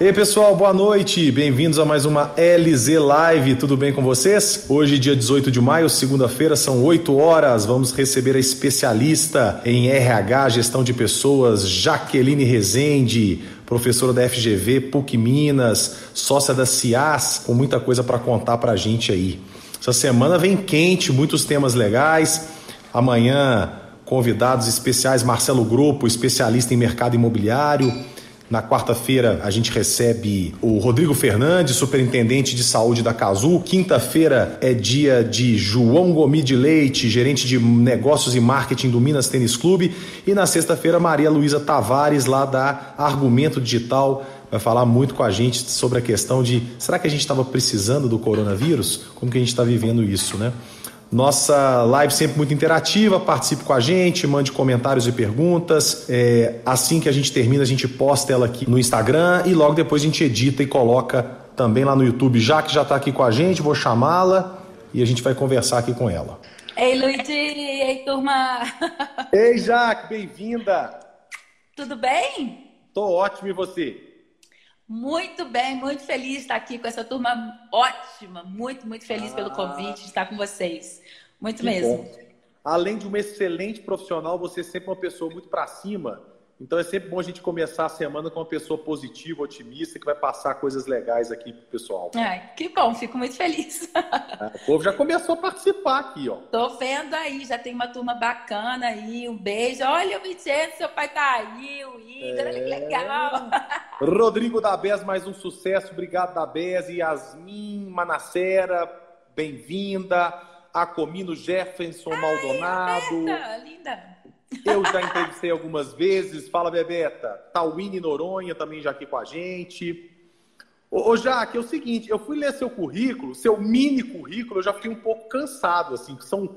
Ei pessoal, boa noite, bem-vindos a mais uma LZ Live, tudo bem com vocês? Hoje, dia 18 de maio, segunda-feira, são 8 horas, vamos receber a especialista em RH, gestão de pessoas, Jaqueline Rezende, professora da FGV, PUC Minas, sócia da CIAS, com muita coisa para contar para a gente aí. Essa semana vem quente, muitos temas legais, amanhã convidados especiais, Marcelo Grupo, especialista em mercado imobiliário, na quarta-feira, a gente recebe o Rodrigo Fernandes, superintendente de saúde da Casul. Quinta-feira é dia de João Gomi de Leite, gerente de negócios e marketing do Minas Tênis Clube. E na sexta-feira, Maria Luísa Tavares, lá da Argumento Digital, vai falar muito com a gente sobre a questão de será que a gente estava precisando do coronavírus? Como que a gente está vivendo isso, né? Nossa live sempre muito interativa, participe com a gente, mande comentários e perguntas. É, assim que a gente termina, a gente posta ela aqui no Instagram e logo depois a gente edita e coloca também lá no YouTube. Já que já está aqui com a gente, vou chamá-la e a gente vai conversar aqui com ela. Ei, Luigi! Ei, turma! Ei, Jaque, bem-vinda! Tudo bem? Tô ótimo e você? Muito bem, muito feliz de estar aqui com essa turma ótima. Muito, muito feliz ah, pelo convite de estar com vocês. Muito mesmo. Bom. Além de uma excelente profissional, você é sempre uma pessoa muito para cima. Então é sempre bom a gente começar a semana com uma pessoa positiva, otimista, que vai passar coisas legais aqui pro pessoal. Ai, que bom, fico muito feliz. É, o povo já começou a participar aqui, ó. Tô vendo aí, já tem uma turma bacana aí, um beijo. Olha o Vicente, seu pai tá aí, o Igor, é... olha que legal. Rodrigo da BES, mais um sucesso. Obrigado da BES, Yasmin Manacera, bem-vinda. Acomino Jefferson Ai, Maldonado. Roberta, linda. Eu já entrevistei algumas vezes. Fala, Bebeta. Tawine Noronha também já aqui com a gente. Ô, ô Jaque, é o seguinte, eu fui ler seu currículo, seu mini currículo, eu já fiquei um pouco cansado, assim, que são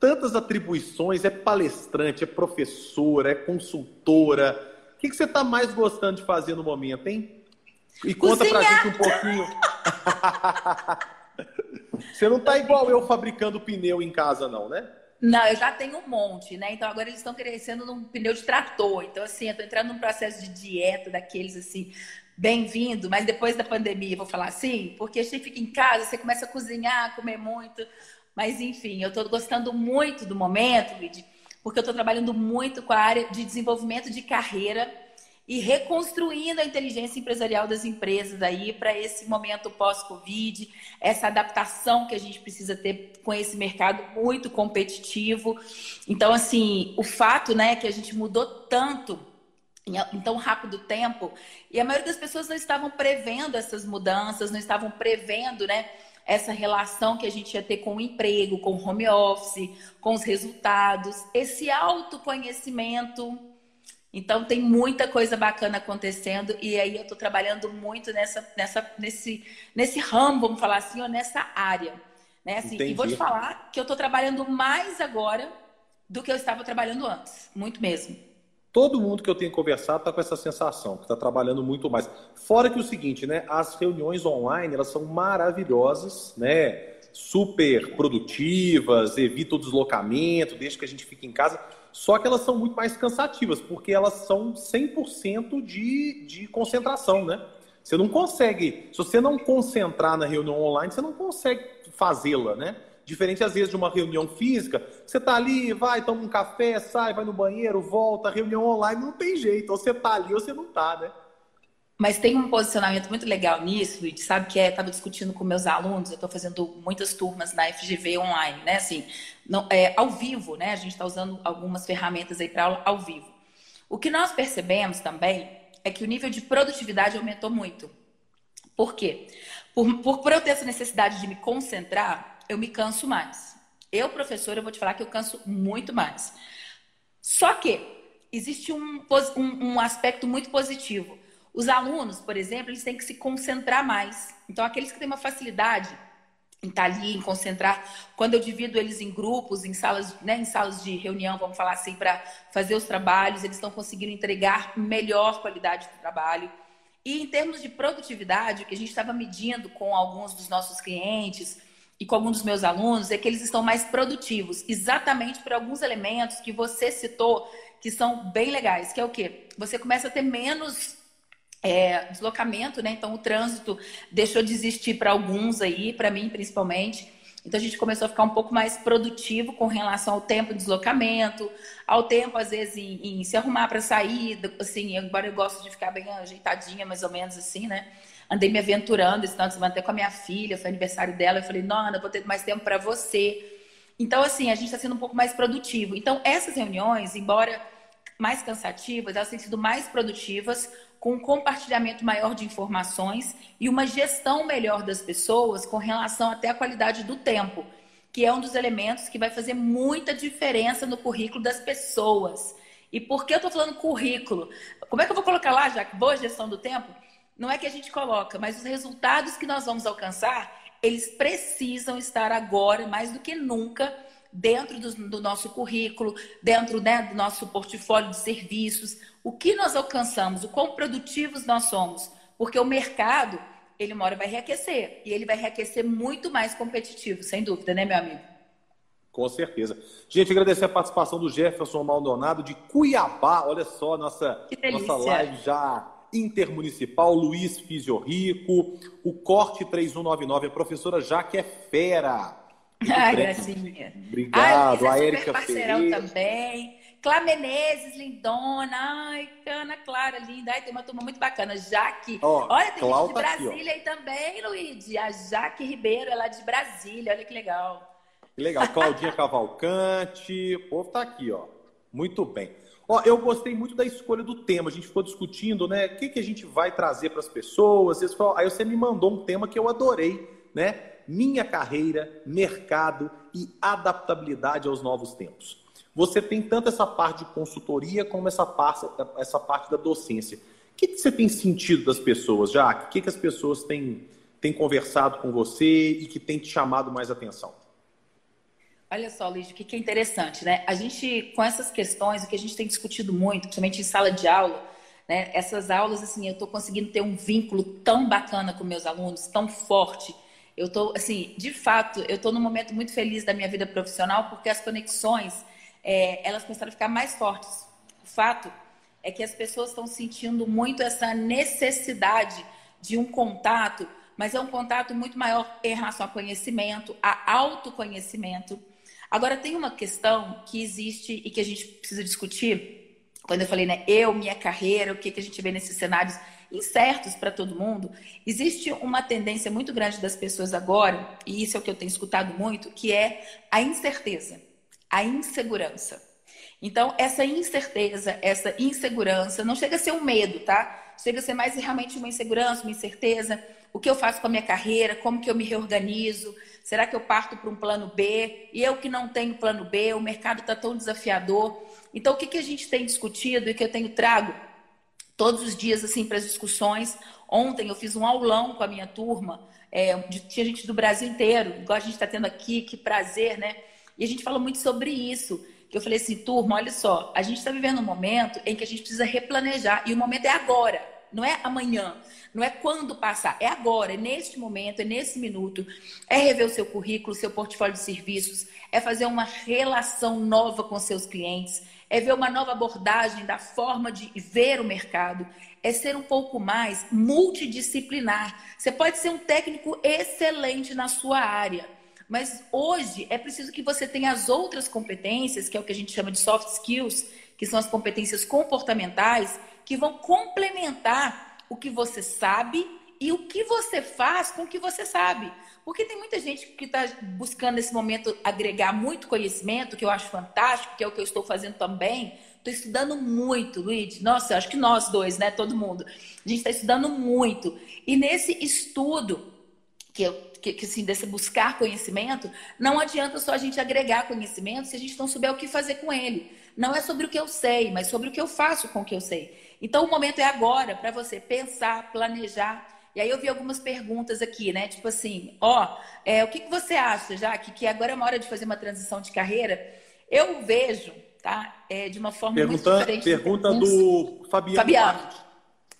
tantas atribuições, é palestrante, é professora, é consultora. O que, que você está mais gostando de fazer no momento, hein? E conta Cozinhar. pra gente um pouquinho. você não tá igual eu fabricando pneu em casa, não, né? Não, eu já tenho um monte, né? Então agora eles estão crescendo num pneu de trator. Então, assim, eu tô entrando num processo de dieta daqueles assim, bem-vindo, mas depois da pandemia, vou falar assim, porque a gente fica em casa, você começa a cozinhar, comer muito. Mas enfim, eu tô gostando muito do momento, Luiz, porque eu tô trabalhando muito com a área de desenvolvimento de carreira e reconstruindo a inteligência empresarial das empresas aí para esse momento pós-Covid, essa adaptação que a gente precisa ter com esse mercado muito competitivo. Então, assim, o fato, né, que a gente mudou tanto em tão rápido tempo e a maioria das pessoas não estavam prevendo essas mudanças, não estavam prevendo, né, essa relação que a gente ia ter com o emprego, com o home office, com os resultados, esse autoconhecimento então tem muita coisa bacana acontecendo e aí eu estou trabalhando muito nessa, nessa, nesse, nesse ramo, vamos falar assim, ou nessa área. Né? Assim, e vou te falar que eu estou trabalhando mais agora do que eu estava trabalhando antes, muito mesmo. Todo mundo que eu tenho conversado está com essa sensação, que está trabalhando muito mais. Fora que o seguinte, né? As reuniões online, elas são maravilhosas, né? Super produtivas, evita o deslocamento, desde que a gente fique em casa só que elas são muito mais cansativas, porque elas são 100% de, de concentração, né? Você não consegue, se você não concentrar na reunião online, você não consegue fazê-la, né? Diferente às vezes de uma reunião física, você tá ali, vai, toma um café, sai, vai no banheiro, volta, reunião online não tem jeito, ou você tá ali ou você não tá, né? Mas tem um posicionamento muito legal nisso, Luiz, sabe que é, estava discutindo com meus alunos, eu estou fazendo muitas turmas na FGV online, né? Assim, não, é, ao vivo, né? A gente está usando algumas ferramentas aí para aula ao vivo. O que nós percebemos também é que o nível de produtividade aumentou muito. Por quê? Por, por, por eu ter essa necessidade de me concentrar, eu me canso mais. Eu, professora, eu vou te falar que eu canso muito mais. Só que existe um, um, um aspecto muito positivo os alunos, por exemplo, eles têm que se concentrar mais. Então, aqueles que têm uma facilidade em estar ali, em concentrar, quando eu divido eles em grupos, em salas, né, em salas de reunião, vamos falar assim, para fazer os trabalhos, eles estão conseguindo entregar melhor qualidade do trabalho. E em termos de produtividade, o que a gente estava medindo com alguns dos nossos clientes e com alguns dos meus alunos é que eles estão mais produtivos, exatamente por alguns elementos que você citou que são bem legais, que é o quê? Você começa a ter menos é, deslocamento, né? Então o trânsito deixou de existir para alguns aí, para mim principalmente. Então a gente começou a ficar um pouco mais produtivo com relação ao tempo de deslocamento, ao tempo, às vezes, em, em se arrumar para sair, assim, embora eu gosto de ficar bem ajeitadinha, mais ou menos assim, né? Andei me aventurando esse final de semana até com a minha filha, foi aniversário dela, eu falei, Nona, vou ter mais tempo para você. Então, assim, a gente está sendo um pouco mais produtivo. Então, essas reuniões, embora mais cansativas, elas têm sido mais produtivas com um compartilhamento maior de informações e uma gestão melhor das pessoas com relação até à qualidade do tempo, que é um dos elementos que vai fazer muita diferença no currículo das pessoas. E por que eu estou falando currículo? Como é que eu vou colocar lá, já boa gestão do tempo? Não é que a gente coloca, mas os resultados que nós vamos alcançar, eles precisam estar agora, mais do que nunca, dentro do, do nosso currículo, dentro né, do nosso portfólio de serviços, o que nós alcançamos, o quão produtivos nós somos, porque o mercado, ele uma hora vai reaquecer, e ele vai reaquecer muito mais competitivo, sem dúvida, né, meu amigo? Com certeza. Gente, agradecer a participação do Jefferson Maldonado de Cuiabá. Olha só, nossa, nossa live já intermunicipal, Luiz Fisiorrico, o Corte 3199, a professora Jaque é fera. Ai, Gracinha. Obrigado. Ai, a Érica parceirão também. Clá Menezes, lindona. Ai, Ana Clara, linda. Ai, tem uma turma muito bacana. Jaque. Oh, olha, tem gente de Brasília aqui, aí também, Luiz. A Jaque Ribeiro, ela é de Brasília. Olha que legal. Que legal. Claudinha Cavalcante. O povo tá aqui, ó. Muito bem. Ó, eu gostei muito da escolha do tema. A gente ficou discutindo, né? O que, que a gente vai trazer para as pessoas. Aí você me mandou um tema que eu adorei, né? Minha carreira, mercado e adaptabilidade aos novos tempos. Você tem tanto essa parte de consultoria como essa parte, essa parte da docência. O que, você tem sentido das pessoas, Jaque? O que, que as pessoas têm, têm conversado com você e que tem te chamado mais atenção? Olha só, Luiz, o que é interessante, né? A gente, com essas questões, o que a gente tem discutido muito, principalmente em sala de aula, né? Essas aulas, assim, eu estou conseguindo ter um vínculo tão bacana com meus alunos, tão forte, eu tô, assim, de fato, eu estou num momento muito feliz da minha vida profissional porque as conexões, é, elas começaram a ficar mais fortes. O fato é que as pessoas estão sentindo muito essa necessidade de um contato, mas é um contato muito maior em relação ao conhecimento, a autoconhecimento. Agora, tem uma questão que existe e que a gente precisa discutir. Quando eu falei, né, eu, minha carreira, o que, que a gente vê nesses cenários incertos para todo mundo, existe uma tendência muito grande das pessoas agora, e isso é o que eu tenho escutado muito, que é a incerteza, a insegurança. Então, essa incerteza, essa insegurança, não chega a ser um medo, tá? Chega a ser mais realmente uma insegurança, uma incerteza. O que eu faço com a minha carreira? Como que eu me reorganizo? Será que eu parto para um plano B? E eu que não tenho plano B, o mercado está tão desafiador. Então, o que, que a gente tem discutido e que eu tenho trago todos os dias assim para as discussões. Ontem eu fiz um aulão com a minha turma, é, de, tinha gente do Brasil inteiro, igual a gente está tendo aqui, que prazer, né? E a gente falou muito sobre isso. Que eu falei assim, turma, olha só, a gente está vivendo um momento em que a gente precisa replanejar e o momento é agora, não é amanhã, não é quando passar, é agora, é neste momento, é nesse minuto. É rever o seu currículo, seu portfólio de serviços, é fazer uma relação nova com seus clientes, é ver uma nova abordagem da forma de ver o mercado, é ser um pouco mais multidisciplinar. Você pode ser um técnico excelente na sua área, mas hoje é preciso que você tenha as outras competências, que é o que a gente chama de soft skills, que são as competências comportamentais, que vão complementar o que você sabe e o que você faz com o que você sabe. Porque tem muita gente que está buscando nesse momento agregar muito conhecimento, que eu acho fantástico, que é o que eu estou fazendo também. Estou estudando muito, Luiz. Nossa, acho que nós dois, né? Todo mundo. A gente está estudando muito. E nesse estudo, que, eu, que, que assim, desse buscar conhecimento, não adianta só a gente agregar conhecimento se a gente não souber o que fazer com ele. Não é sobre o que eu sei, mas sobre o que eu faço com o que eu sei. Então, o momento é agora para você pensar, planejar e aí eu vi algumas perguntas aqui, né? Tipo assim, ó, é, o que, que você acha, já que, que agora é uma hora de fazer uma transição de carreira? Eu vejo, tá? É, de uma forma pergunta, muito diferente. Pergunta do Fabiano. Fabiano.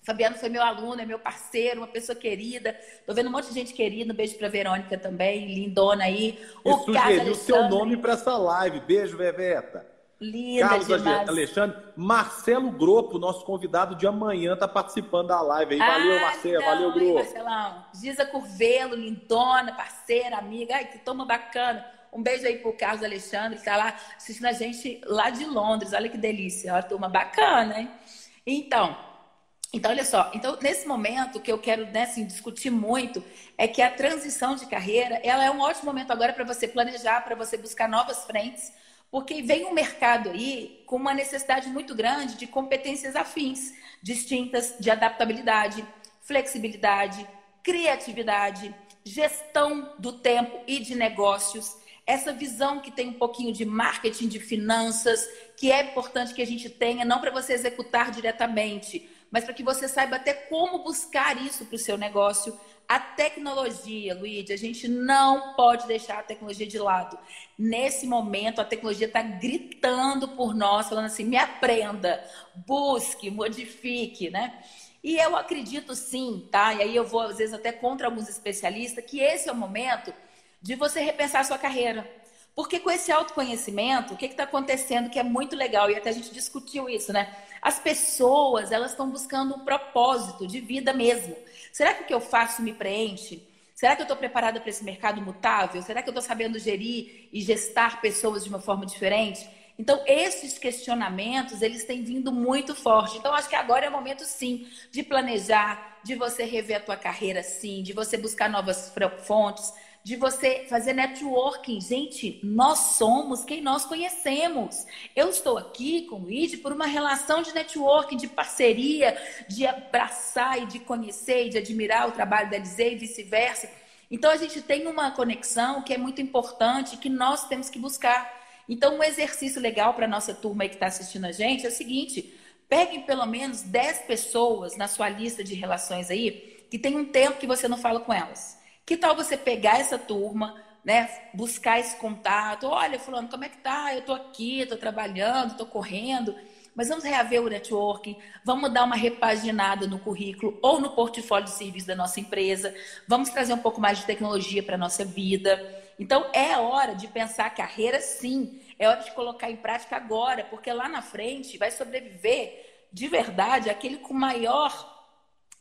Fabiano foi meu aluno, é meu parceiro, uma pessoa querida. Tô vendo um monte de gente querida. Um beijo pra Verônica também, lindona aí. O sugeriu o seu nome para essa live. Beijo, Veveta. Linda Carlos demais. Alexandre, Marcelo Gropo, nosso convidado de amanhã, está participando da live aí. Valeu, ah, Marcelo. Então, valeu, Gropo. Marcelão. Giza Curvelo, lindona, parceira, amiga. Ai, que toma bacana. Um beijo aí pro Carlos Alexandre, que tá lá assistindo a gente lá de Londres. Olha que delícia. Olha, turma bacana, hein? Então, então, olha só, então nesse momento que eu quero né, assim, discutir muito é que a transição de carreira ela é um ótimo momento agora para você planejar, para você buscar novas frentes, porque vem um mercado aí com uma necessidade muito grande de competências afins, distintas, de adaptabilidade, flexibilidade, criatividade, gestão do tempo e de negócios essa visão que tem um pouquinho de marketing, de finanças, que é importante que a gente tenha, não para você executar diretamente, mas para que você saiba até como buscar isso para o seu negócio. A tecnologia, Luíde, a gente não pode deixar a tecnologia de lado. Nesse momento, a tecnologia está gritando por nós, falando assim: me aprenda, busque, modifique, né? E eu acredito sim, tá? E aí eu vou, às vezes, até contra alguns especialistas, que esse é o momento de você repensar a sua carreira. Porque com esse autoconhecimento, o que está acontecendo que é muito legal, e até a gente discutiu isso, né? As pessoas, elas estão buscando um propósito de vida mesmo. Será que o que eu faço me preenche? Será que eu estou preparada para esse mercado mutável? Será que eu estou sabendo gerir e gestar pessoas de uma forma diferente? Então, esses questionamentos, eles têm vindo muito forte. Então, acho que agora é o momento, sim, de planejar, de você rever a tua carreira, sim, de você buscar novas fontes, de você fazer networking. Gente, nós somos quem nós conhecemos. Eu estou aqui com o ID por uma relação de networking, de parceria, de abraçar e de conhecer e de admirar o trabalho da Elisei e vice-versa. Então a gente tem uma conexão que é muito importante, que nós temos que buscar. Então, um exercício legal para a nossa turma aí que está assistindo a gente é o seguinte: peguem pelo menos 10 pessoas na sua lista de relações aí que tem um tempo que você não fala com elas. Que tal você pegar essa turma, né, buscar esse contato? Olha, fulano, como é que tá? Eu tô aqui, tô trabalhando, tô correndo, mas vamos reaver o networking, vamos dar uma repaginada no currículo ou no portfólio de serviço da nossa empresa, vamos trazer um pouco mais de tecnologia para a nossa vida. Então, é hora de pensar carreira, sim. É hora de colocar em prática agora, porque lá na frente vai sobreviver de verdade aquele com maior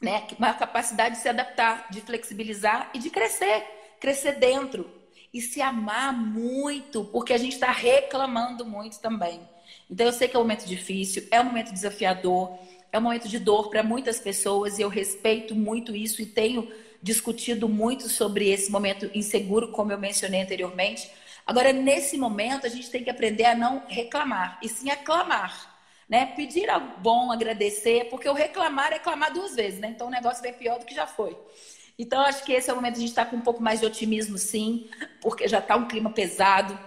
né, maior capacidade de se adaptar, de flexibilizar e de crescer, crescer dentro e se amar muito, porque a gente está reclamando muito também. Então eu sei que é um momento difícil, é um momento desafiador, é um momento de dor para muitas pessoas e eu respeito muito isso e tenho discutido muito sobre esse momento inseguro, como eu mencionei anteriormente. Agora, nesse momento, a gente tem que aprender a não reclamar, e sim aclamar né? Pedir algo bom, agradecer, porque o reclamar é clamar duas vezes, né? Então o negócio vem pior do que já foi. Então acho que esse é o momento de a gente estar com um pouco mais de otimismo, sim, porque já está um clima pesado,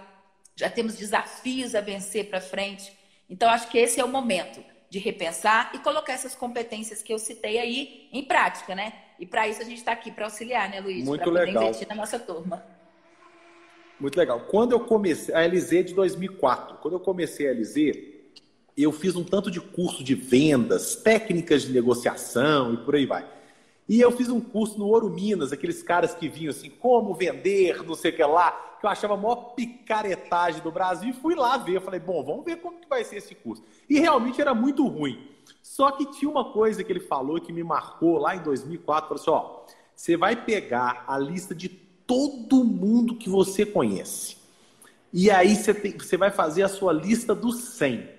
já temos desafios a vencer para frente. Então acho que esse é o momento de repensar e colocar essas competências que eu citei aí em prática, né? E para isso a gente está aqui para auxiliar, né, Luiz? Muito pra legal. investir na nossa turma. Muito legal. Quando eu comecei a LZ de 2004, quando eu comecei a LZ, eu fiz um tanto de curso de vendas, técnicas de negociação e por aí vai. E eu fiz um curso no Ouro Minas, aqueles caras que vinham assim, como vender, não sei o que lá, que eu achava a maior picaretagem do Brasil, e fui lá ver. Eu falei, bom, vamos ver como que vai ser esse curso. E realmente era muito ruim. Só que tinha uma coisa que ele falou que me marcou lá em 2004, falou assim, ó, você vai pegar a lista de todo mundo que você conhece. E aí você, tem, você vai fazer a sua lista dos 100.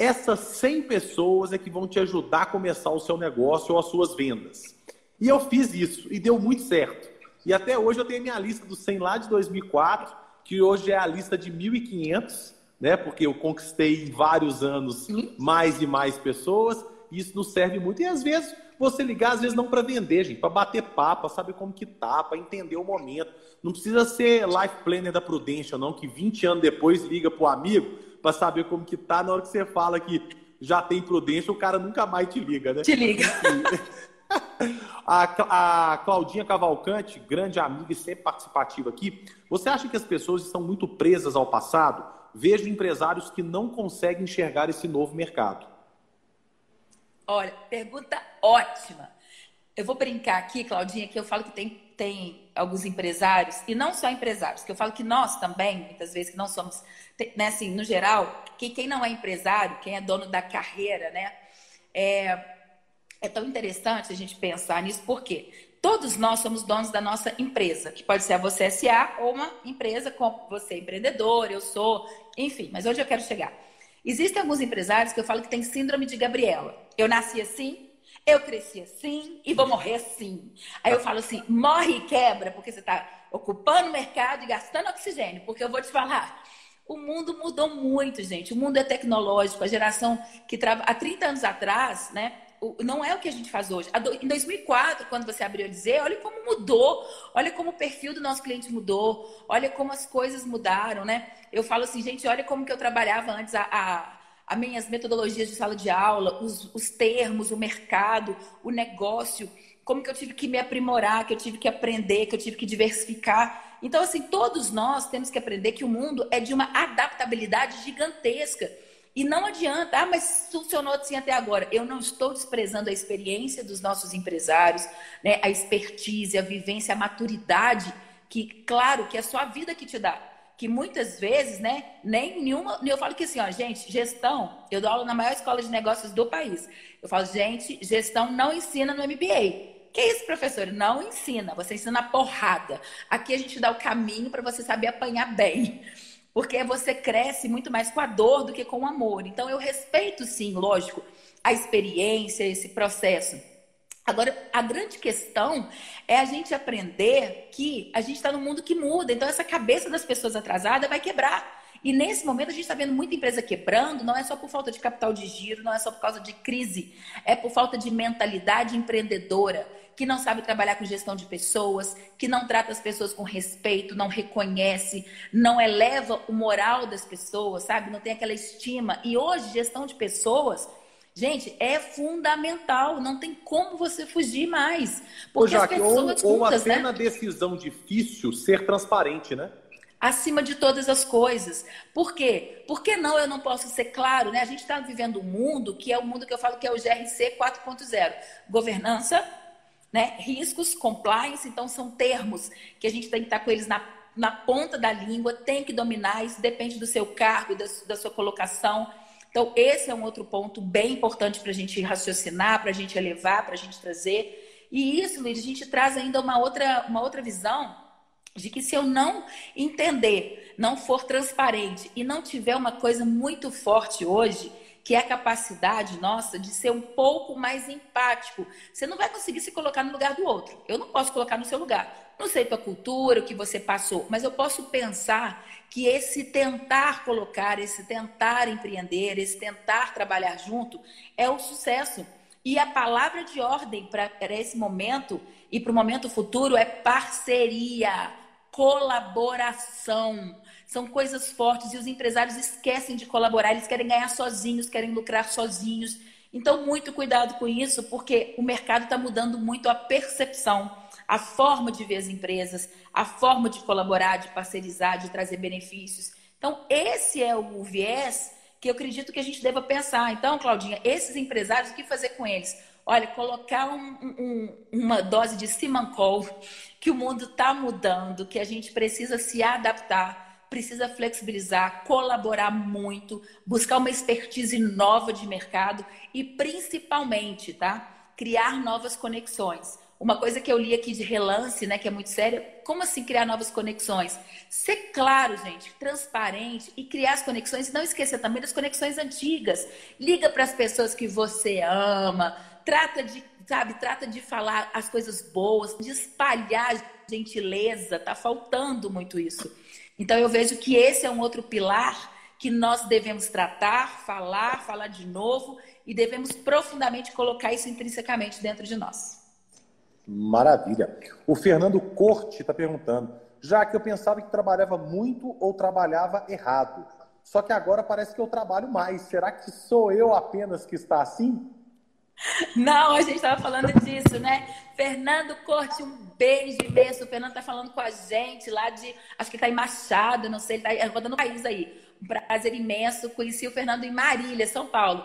Essas 100 pessoas é que vão te ajudar a começar o seu negócio ou as suas vendas. E eu fiz isso e deu muito certo. E até hoje eu tenho a minha lista dos 100 lá de 2004, que hoje é a lista de 1.500, né? Porque eu conquistei em vários anos mais e mais pessoas. E isso nos serve muito. E às vezes você ligar, às vezes não para vender, gente, para bater papo, para saber como que tá, para entender o momento. Não precisa ser life planner da Prudential, não, que 20 anos depois liga pro amigo para saber como que tá. Na hora que você fala que já tem prudência, o cara nunca mais te liga, né? Te liga. A, a Claudinha Cavalcante, grande amiga e sempre participativa aqui, você acha que as pessoas estão muito presas ao passado? Vejo empresários que não conseguem enxergar esse novo mercado. Olha, pergunta ótima. Eu vou brincar aqui, Claudinha, que eu falo que tem tem alguns empresários, e não só empresários, que eu falo que nós também, muitas vezes, que não somos, né, assim, no geral, que quem não é empresário, quem é dono da carreira, né, é, é tão interessante a gente pensar nisso, porque todos nós somos donos da nossa empresa, que pode ser a você SA ou uma empresa como você empreendedor, eu sou, enfim, mas onde eu quero chegar? Existem alguns empresários que eu falo que tem síndrome de Gabriela. Eu nasci assim, eu cresci assim e vou morrer assim. Aí eu falo assim: morre e quebra, porque você está ocupando o mercado e gastando oxigênio. Porque eu vou te falar, o mundo mudou muito, gente. O mundo é tecnológico. A geração que trabalha há 30 anos atrás, né? Não é o que a gente faz hoje. Em 2004, quando você abriu a dizer, olha como mudou, olha como o perfil do nosso cliente mudou, olha como as coisas mudaram, né? Eu falo assim, gente, olha como que eu trabalhava antes a as minhas metodologias de sala de aula, os, os termos, o mercado, o negócio, como que eu tive que me aprimorar, que eu tive que aprender, que eu tive que diversificar. Então, assim, todos nós temos que aprender que o mundo é de uma adaptabilidade gigantesca. E não adianta, ah, mas funcionou assim até agora. Eu não estou desprezando a experiência dos nossos empresários, né? a expertise, a vivência, a maturidade, que, claro, que é só a vida que te dá que muitas vezes, né, nem nenhuma. Eu falo que assim, ó, gente, gestão, eu dou aula na maior escola de negócios do país. Eu falo, gente, gestão não ensina no MBA. Que isso, professor? Não ensina, você ensina porrada. Aqui a gente dá o caminho para você saber apanhar bem. Porque você cresce muito mais com a dor do que com o amor. Então eu respeito sim, lógico, a experiência, esse processo. Agora, a grande questão é a gente aprender que a gente está num mundo que muda. Então, essa cabeça das pessoas atrasadas vai quebrar. E nesse momento a gente está vendo muita empresa quebrando, não é só por falta de capital de giro, não é só por causa de crise, é por falta de mentalidade empreendedora, que não sabe trabalhar com gestão de pessoas, que não trata as pessoas com respeito, não reconhece, não eleva o moral das pessoas, sabe? Não tem aquela estima. E hoje, gestão de pessoas Gente, é fundamental, não tem como você fugir mais. Porque Ô, Jaque, ou, juntas, ou até né? na decisão difícil ser transparente, né? Acima de todas as coisas. Por quê? Por que não eu não posso ser claro? Né? A gente está vivendo um mundo que é o mundo que eu falo que é o GRC 4.0. Governança, né? riscos, compliance, então são termos que a gente tem que estar com eles na, na ponta da língua, tem que dominar, isso depende do seu cargo, da, da sua colocação. Então, esse é um outro ponto bem importante para a gente raciocinar, para a gente elevar, para a gente trazer. E isso, Luiz, a gente traz ainda uma outra, uma outra visão de que se eu não entender, não for transparente e não tiver uma coisa muito forte hoje, que é a capacidade nossa de ser um pouco mais empático. Você não vai conseguir se colocar no lugar do outro. Eu não posso colocar no seu lugar. Não sei tua cultura, o que você passou, mas eu posso pensar que esse tentar colocar, esse tentar empreender, esse tentar trabalhar junto é o sucesso. E a palavra de ordem para esse momento e para o momento futuro é parceria, colaboração são coisas fortes e os empresários esquecem de colaborar, eles querem ganhar sozinhos, querem lucrar sozinhos. Então, muito cuidado com isso, porque o mercado está mudando muito a percepção, a forma de ver as empresas, a forma de colaborar, de parcerizar, de trazer benefícios. Então, esse é o viés que eu acredito que a gente deva pensar. Então, Claudinha, esses empresários, o que fazer com eles? Olha, colocar um, um, uma dose de Simancol, que o mundo está mudando, que a gente precisa se adaptar precisa flexibilizar, colaborar muito, buscar uma expertise nova de mercado e principalmente, tá? Criar novas conexões. Uma coisa que eu li aqui de relance, né, que é muito séria, como assim criar novas conexões? Ser claro, gente, transparente e criar as conexões e não esquecer também das conexões antigas. Liga para as pessoas que você ama, trata de, sabe, trata de falar as coisas boas, de espalhar gentileza, tá faltando muito isso. Então eu vejo que esse é um outro pilar que nós devemos tratar, falar, falar de novo e devemos profundamente colocar isso intrinsecamente dentro de nós. Maravilha. O Fernando Corte está perguntando, já que eu pensava que trabalhava muito ou trabalhava errado, só que agora parece que eu trabalho mais. Será que sou eu apenas que está assim? Não, a gente estava falando disso, né? Fernando Corte, um beijo imenso. O Fernando está falando com a gente lá de. Acho que está em Machado, não sei, ele está rodando o país aí. Um prazer imenso. Conheci o Fernando em Marília, São Paulo.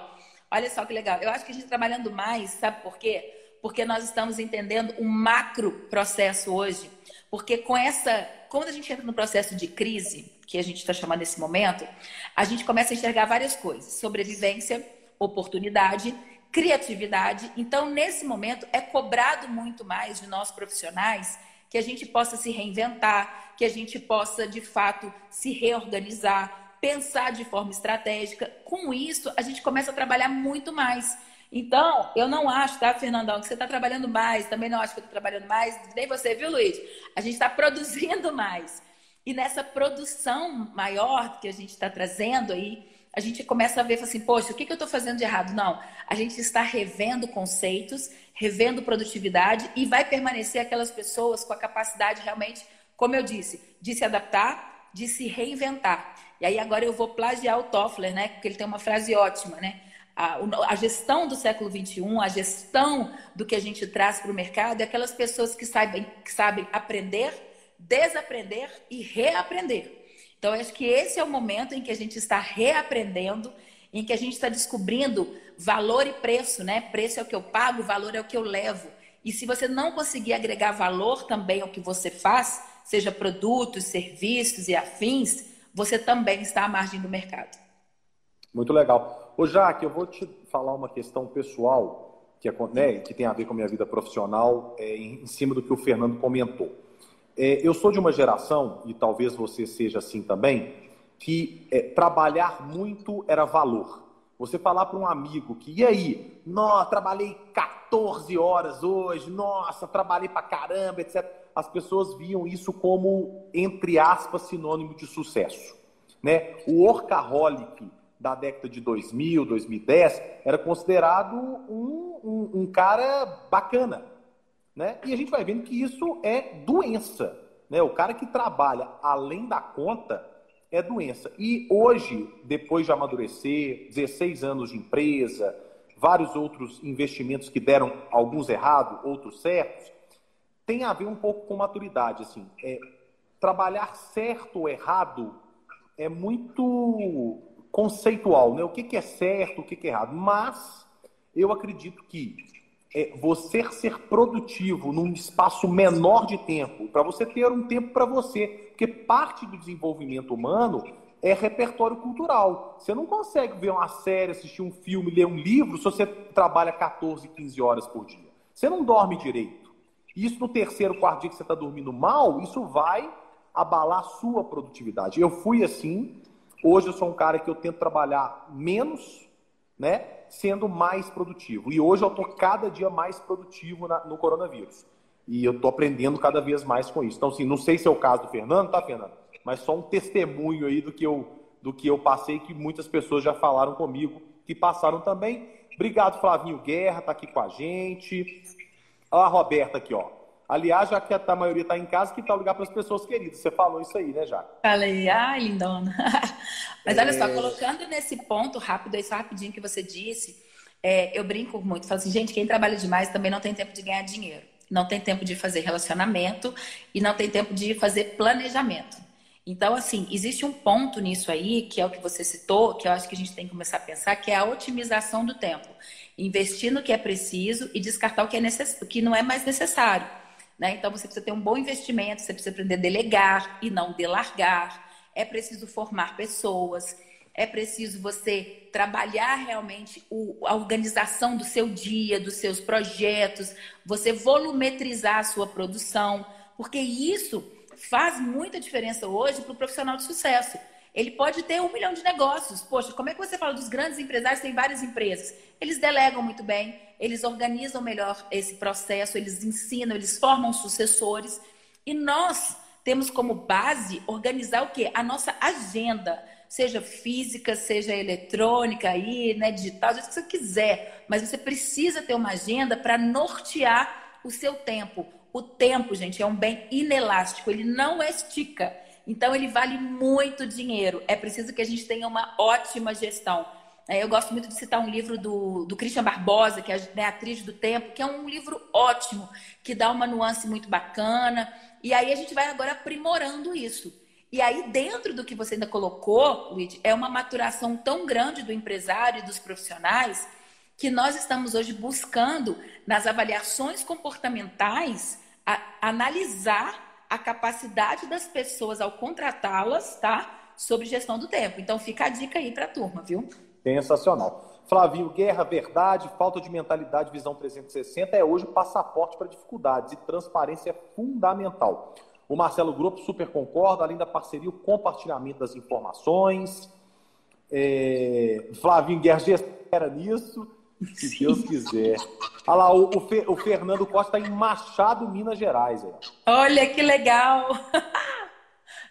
Olha só que legal. Eu acho que a gente trabalhando mais, sabe por quê? Porque nós estamos entendendo um macro processo hoje. Porque com essa, quando a gente entra no processo de crise, que a gente está chamando nesse momento, a gente começa a enxergar várias coisas: sobrevivência, oportunidade, criatividade. Então, nesse momento, é cobrado muito mais de nós profissionais que a gente possa se reinventar, que a gente possa, de fato, se reorganizar, pensar de forma estratégica. Com isso, a gente começa a trabalhar muito mais. Então, eu não acho, tá, Fernandão, que você está trabalhando mais, também não acho que eu estou trabalhando mais, nem você, viu, Luiz? A gente está produzindo mais. E nessa produção maior que a gente está trazendo aí, a gente começa a ver assim, poxa, o que, que eu estou fazendo de errado? Não, a gente está revendo conceitos, revendo produtividade e vai permanecer aquelas pessoas com a capacidade realmente, como eu disse, de se adaptar, de se reinventar. E aí agora eu vou plagiar o Toffler, né? Porque ele tem uma frase ótima, né? A, a gestão do século XXI, a gestão do que a gente traz para o mercado é aquelas pessoas que sabem, que sabem aprender, desaprender e reaprender. Então, acho que esse é o momento em que a gente está reaprendendo, em que a gente está descobrindo valor e preço, né? Preço é o que eu pago, valor é o que eu levo. E se você não conseguir agregar valor também ao que você faz, seja produtos, serviços e afins, você também está à margem do mercado. Muito legal. Ô, Jaque, eu vou te falar uma questão pessoal que, né, que tem a ver com a minha vida profissional, é, em cima do que o Fernando comentou. É, eu sou de uma geração, e talvez você seja assim também, que é, trabalhar muito era valor. Você falar para um amigo que, e aí, nossa, trabalhei 14 horas hoje, nossa, trabalhei para caramba, etc. As pessoas viam isso como, entre aspas, sinônimo de sucesso. Né? O workaholic da década de 2000, 2010, era considerado um, um, um cara bacana, né? E a gente vai vendo que isso é doença. Né? O cara que trabalha além da conta é doença. E hoje, depois de amadurecer, 16 anos de empresa, vários outros investimentos que deram alguns errados, outros certos, tem a ver um pouco com maturidade. Assim, é, trabalhar certo ou errado é muito conceitual, né? O que, que é certo, o que, que é errado. Mas eu acredito que é, você ser produtivo num espaço menor de tempo, para você ter um tempo para você. Porque parte do desenvolvimento humano é repertório cultural. Você não consegue ver uma série, assistir um filme, ler um livro se você trabalha 14, 15 horas por dia. Você não dorme direito. Isso no terceiro, quarto dia que você está dormindo mal, isso vai abalar a sua produtividade. Eu fui assim. Hoje eu sou um cara que eu tento trabalhar menos, né? sendo mais produtivo. E hoje eu estou cada dia mais produtivo na, no coronavírus. E eu estou aprendendo cada vez mais com isso. Então, assim, não sei se é o caso do Fernando, tá, Fernando? Mas só um testemunho aí do que eu, do que eu passei, que muitas pessoas já falaram comigo, que passaram também. Obrigado, Flavinho Guerra, tá aqui com a gente. Olha a Roberta aqui, ó. Aliás, já que a maioria está em casa, que tal ligar para as pessoas queridas? Você falou isso aí, né, já? Falei, ai, lindona. Mas olha é... só, colocando nesse ponto rápido, isso rapidinho que você disse, é, eu brinco muito, falo assim, gente, quem trabalha demais também não tem tempo de ganhar dinheiro, não tem tempo de fazer relacionamento e não tem tempo de fazer planejamento. Então, assim, existe um ponto nisso aí, que é o que você citou, que eu acho que a gente tem que começar a pensar, que é a otimização do tempo. Investir no que é preciso e descartar o que, é necess... o que não é mais necessário. Né? Então você precisa ter um bom investimento, você precisa aprender a delegar e não delargar. É preciso formar pessoas, é preciso você trabalhar realmente o, a organização do seu dia, dos seus projetos, você volumetrizar a sua produção, porque isso faz muita diferença hoje para o profissional de sucesso. Ele pode ter um milhão de negócios. Poxa, como é que você fala dos grandes empresários? Tem várias empresas. Eles delegam muito bem, eles organizam melhor esse processo, eles ensinam, eles formam sucessores. E nós temos como base organizar o quê? A nossa agenda, seja física, seja eletrônica aí, né, digital, do que você quiser, mas você precisa ter uma agenda para nortear o seu tempo. O tempo, gente, é um bem inelástico, ele não estica. Então ele vale muito dinheiro. É preciso que a gente tenha uma ótima gestão. É, eu gosto muito de citar um livro do, do Christian Barbosa, que é né, Atriz do Tempo, que é um livro ótimo, que dá uma nuance muito bacana. E aí a gente vai agora aprimorando isso. E aí, dentro do que você ainda colocou, Luiz, é uma maturação tão grande do empresário e dos profissionais que nós estamos hoje buscando, nas avaliações comportamentais, a, analisar a capacidade das pessoas ao contratá-las, tá? Sobre gestão do tempo. Então, fica a dica aí para a turma, viu? Sensacional. Flavinho, guerra, verdade, falta de mentalidade, visão 360 é hoje passaporte para dificuldades e transparência é fundamental. O Marcelo Grupo super concorda, além da parceria, o compartilhamento das informações. É... Flavinho Guerra espera nisso, se Sim. Deus quiser. Olha lá, o, o, Fe, o Fernando Costa está em Machado, Minas Gerais. Aí. Olha que legal!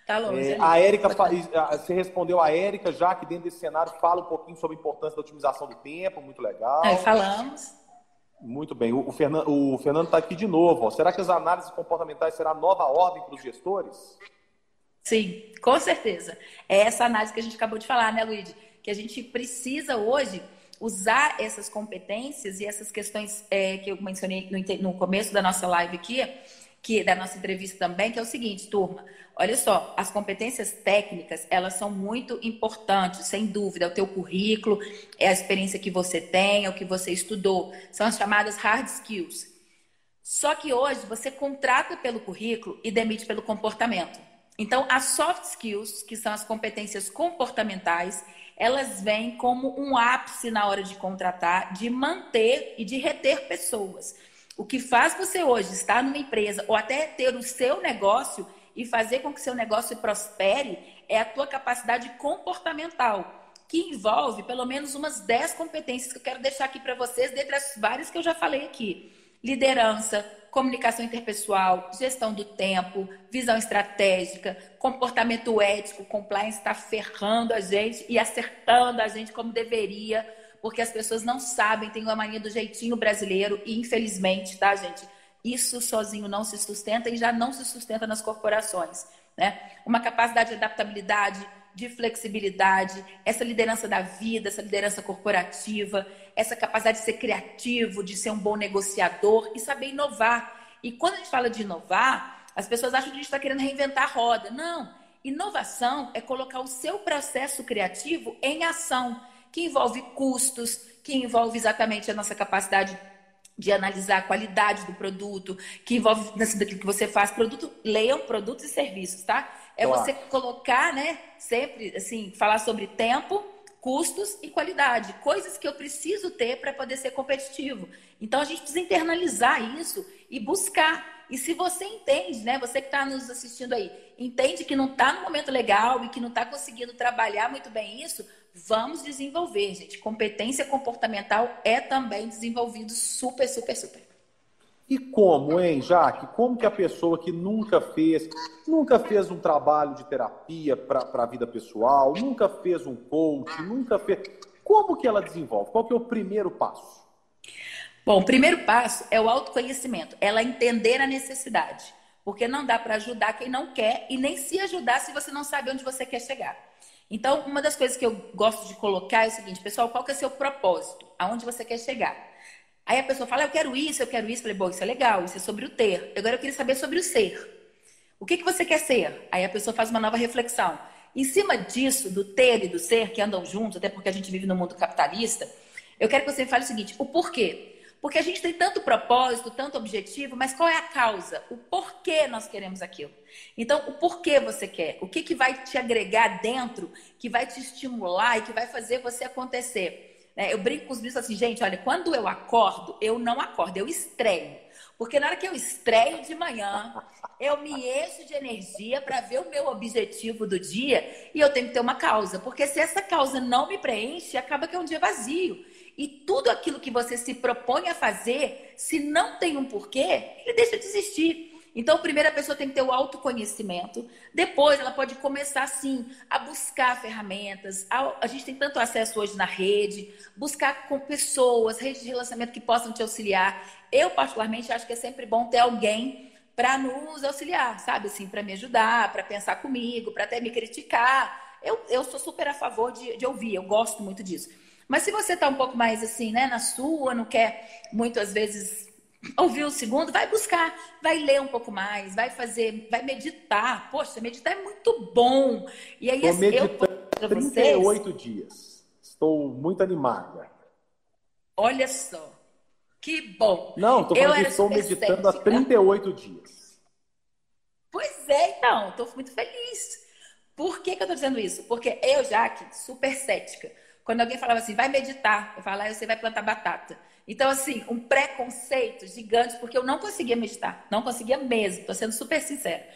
Tá longe. É, a Érica, você respondeu a Érica, já que dentro desse cenário fala um pouquinho sobre a importância da otimização do tempo, muito legal. É, falamos. Muito bem. O, o Fernando o Fernando está aqui de novo. Ó. Será que as análises comportamentais será nova ordem para os gestores? Sim, com certeza. É essa análise que a gente acabou de falar, né, Luiz? Que a gente precisa hoje usar essas competências e essas questões é, que eu mencionei no, no começo da nossa live aqui, que da nossa entrevista também, que é o seguinte, turma. Olha só, as competências técnicas, elas são muito importantes, sem dúvida. O teu currículo, é a experiência que você tem, é o que você estudou. São as chamadas hard skills. Só que hoje você contrata pelo currículo e demite pelo comportamento. Então, as soft skills, que são as competências comportamentais, elas vêm como um ápice na hora de contratar, de manter e de reter pessoas. O que faz você hoje estar numa empresa ou até ter o seu negócio e fazer com que seu negócio prospere é a tua capacidade comportamental, que envolve pelo menos umas 10 competências que eu quero deixar aqui para vocês, dentre as várias que eu já falei aqui. Liderança, comunicação interpessoal, gestão do tempo, visão estratégica, comportamento ético, compliance está ferrando a gente e acertando a gente como deveria, porque as pessoas não sabem, tem uma mania do jeitinho brasileiro e infelizmente, tá, gente? Isso sozinho não se sustenta e já não se sustenta nas corporações. Né? Uma capacidade de adaptabilidade, de flexibilidade, essa liderança da vida, essa liderança corporativa, essa capacidade de ser criativo, de ser um bom negociador e saber inovar. E quando a gente fala de inovar, as pessoas acham que a gente está querendo reinventar a roda. Não. Inovação é colocar o seu processo criativo em ação, que envolve custos, que envolve exatamente a nossa capacidade de analisar a qualidade do produto, que envolve daquilo que você faz, produto, leiam produtos e serviços, tá? É claro. você colocar, né, sempre assim, falar sobre tempo, custos e qualidade, coisas que eu preciso ter para poder ser competitivo. Então a gente precisa internalizar isso e buscar. E se você entende, né, você que está nos assistindo aí, entende que não está no momento legal e que não está conseguindo trabalhar muito bem isso, Vamos desenvolver, gente. Competência comportamental é também desenvolvido super, super, super. E como, hein, Jaque? Como que a pessoa que nunca fez, nunca fez um trabalho de terapia para a vida pessoal, nunca fez um coach, nunca fez. Como que ela desenvolve? Qual que é o primeiro passo? Bom, o primeiro passo é o autoconhecimento, ela entender a necessidade. Porque não dá para ajudar quem não quer e nem se ajudar se você não sabe onde você quer chegar. Então, uma das coisas que eu gosto de colocar é o seguinte, pessoal, qual que é o seu propósito? Aonde você quer chegar? Aí a pessoa fala, eu quero isso, eu quero isso. Eu falei, bom, isso é legal, isso é sobre o ter. Agora eu queria saber sobre o ser. O que, que você quer ser? Aí a pessoa faz uma nova reflexão. Em cima disso, do ter e do ser, que andam juntos, até porque a gente vive no mundo capitalista, eu quero que você fale o seguinte: o porquê? Porque a gente tem tanto propósito, tanto objetivo, mas qual é a causa? O porquê nós queremos aquilo? Então, o porquê você quer? O que, que vai te agregar dentro, que vai te estimular e que vai fazer você acontecer? Né? Eu brinco com os bichos assim, gente, olha, quando eu acordo, eu não acordo, eu estreio. Porque na hora que eu estreio de manhã, eu me encho de energia para ver o meu objetivo do dia e eu tenho que ter uma causa. Porque se essa causa não me preenche, acaba que é um dia vazio. E tudo aquilo que você se propõe a fazer, se não tem um porquê, ele deixa de existir. Então, primeiro a pessoa tem que ter o autoconhecimento. Depois, ela pode começar, sim, a buscar ferramentas. A, gente tem tanto acesso hoje na rede, buscar com pessoas, redes de relacionamento que possam te auxiliar. Eu, particularmente, acho que é sempre bom ter alguém para nos auxiliar, sabe? Assim, para me ajudar, para pensar comigo, para até me criticar. Eu, eu sou super a favor de, de ouvir, eu gosto muito disso. Mas se você está um pouco mais assim, né, na sua, não quer muitas vezes ouvir o segundo, vai buscar, vai ler um pouco mais, vai fazer, vai meditar. Poxa, meditar é muito bom. E aí Estou assim, eu 38 vocês... dias. Estou muito animada. Olha só. Que bom. Não, tô falando que estou meditando há 38 dias. Pois é, então, estou muito feliz. Por que, que eu estou dizendo isso? Porque eu, Jaque, super cética. Quando alguém falava assim, vai meditar, eu falava, ah, você vai plantar batata. Então, assim, um preconceito gigante, porque eu não conseguia meditar. Não conseguia mesmo, estou sendo super sincera.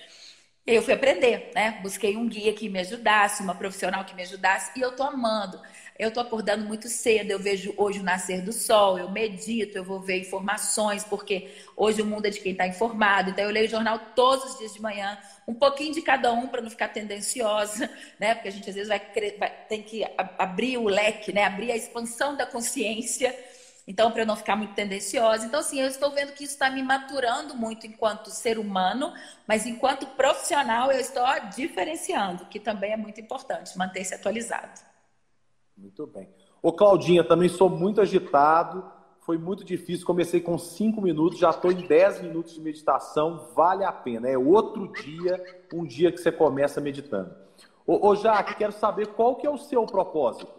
Eu fui aprender, né? Busquei um guia que me ajudasse, uma profissional que me ajudasse, e eu tô amando. Eu tô acordando muito cedo, eu vejo hoje o nascer do sol, eu medito, eu vou ver informações, porque hoje o mundo é de quem está informado. Então eu leio o jornal todos os dias de manhã, um pouquinho de cada um para não ficar tendenciosa, né? Porque a gente às vezes vai, vai tem que abrir o leque, né? Abrir a expansão da consciência então, para eu não ficar muito tendenciosa. Então, assim, eu estou vendo que isso está me maturando muito enquanto ser humano, mas enquanto profissional eu estou diferenciando, que também é muito importante, manter-se atualizado. Muito bem. Ô, Claudinha, também sou muito agitado, foi muito difícil. Comecei com cinco minutos, já estou em dez minutos de meditação, vale a pena. É outro dia, um dia que você começa meditando. Ô, ô Jaque, quero saber qual que é o seu propósito.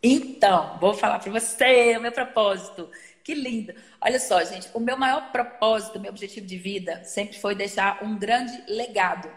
Então, vou falar para você o meu propósito. Que lindo. Olha só, gente, o meu maior propósito, meu objetivo de vida sempre foi deixar um grande legado.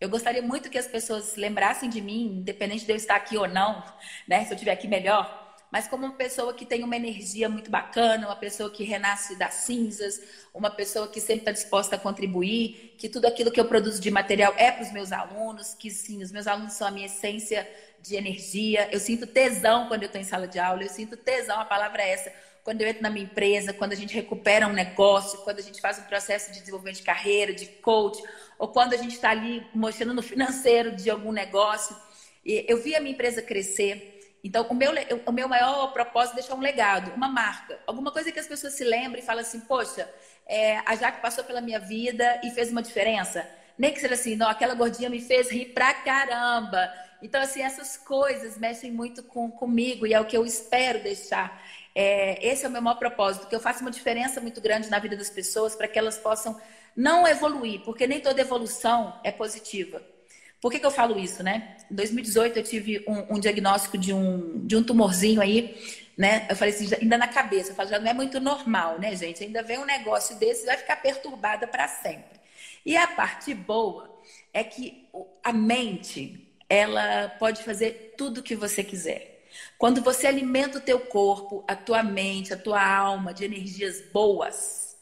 Eu gostaria muito que as pessoas se lembrassem de mim, independente de eu estar aqui ou não, né? Se eu estiver aqui melhor, mas como uma pessoa que tem uma energia muito bacana, uma pessoa que renasce das cinzas, uma pessoa que sempre está disposta a contribuir, que tudo aquilo que eu produzo de material é para os meus alunos, que sim, os meus alunos são a minha essência de energia. Eu sinto tesão quando eu estou em sala de aula, eu sinto tesão, a palavra é essa. Quando eu entro na minha empresa, quando a gente recupera um negócio, quando a gente faz um processo de desenvolvimento de carreira, de coach, ou quando a gente está ali mostrando no financeiro de algum negócio. E eu vi a minha empresa crescer. Então, o meu, o meu maior propósito é deixar um legado, uma marca, alguma coisa que as pessoas se lembrem e falem assim: poxa, é, a Jaque passou pela minha vida e fez uma diferença. Nem que seja assim, não, aquela gordinha me fez rir pra caramba. Então, assim, essas coisas mexem muito com, comigo e é o que eu espero deixar. É, esse é o meu maior propósito, que eu faça uma diferença muito grande na vida das pessoas para que elas possam não evoluir, porque nem toda evolução é positiva. Por que, que eu falo isso, né? Em 2018 eu tive um, um, diagnóstico de um, de um tumorzinho aí, né? Eu falei assim, ainda na cabeça, eu falei, já não é muito normal, né, gente? Ainda vem um negócio desse, vai ficar perturbada para sempre. E a parte boa é que a mente, ela pode fazer tudo o que você quiser. Quando você alimenta o teu corpo, a tua mente, a tua alma de energias boas,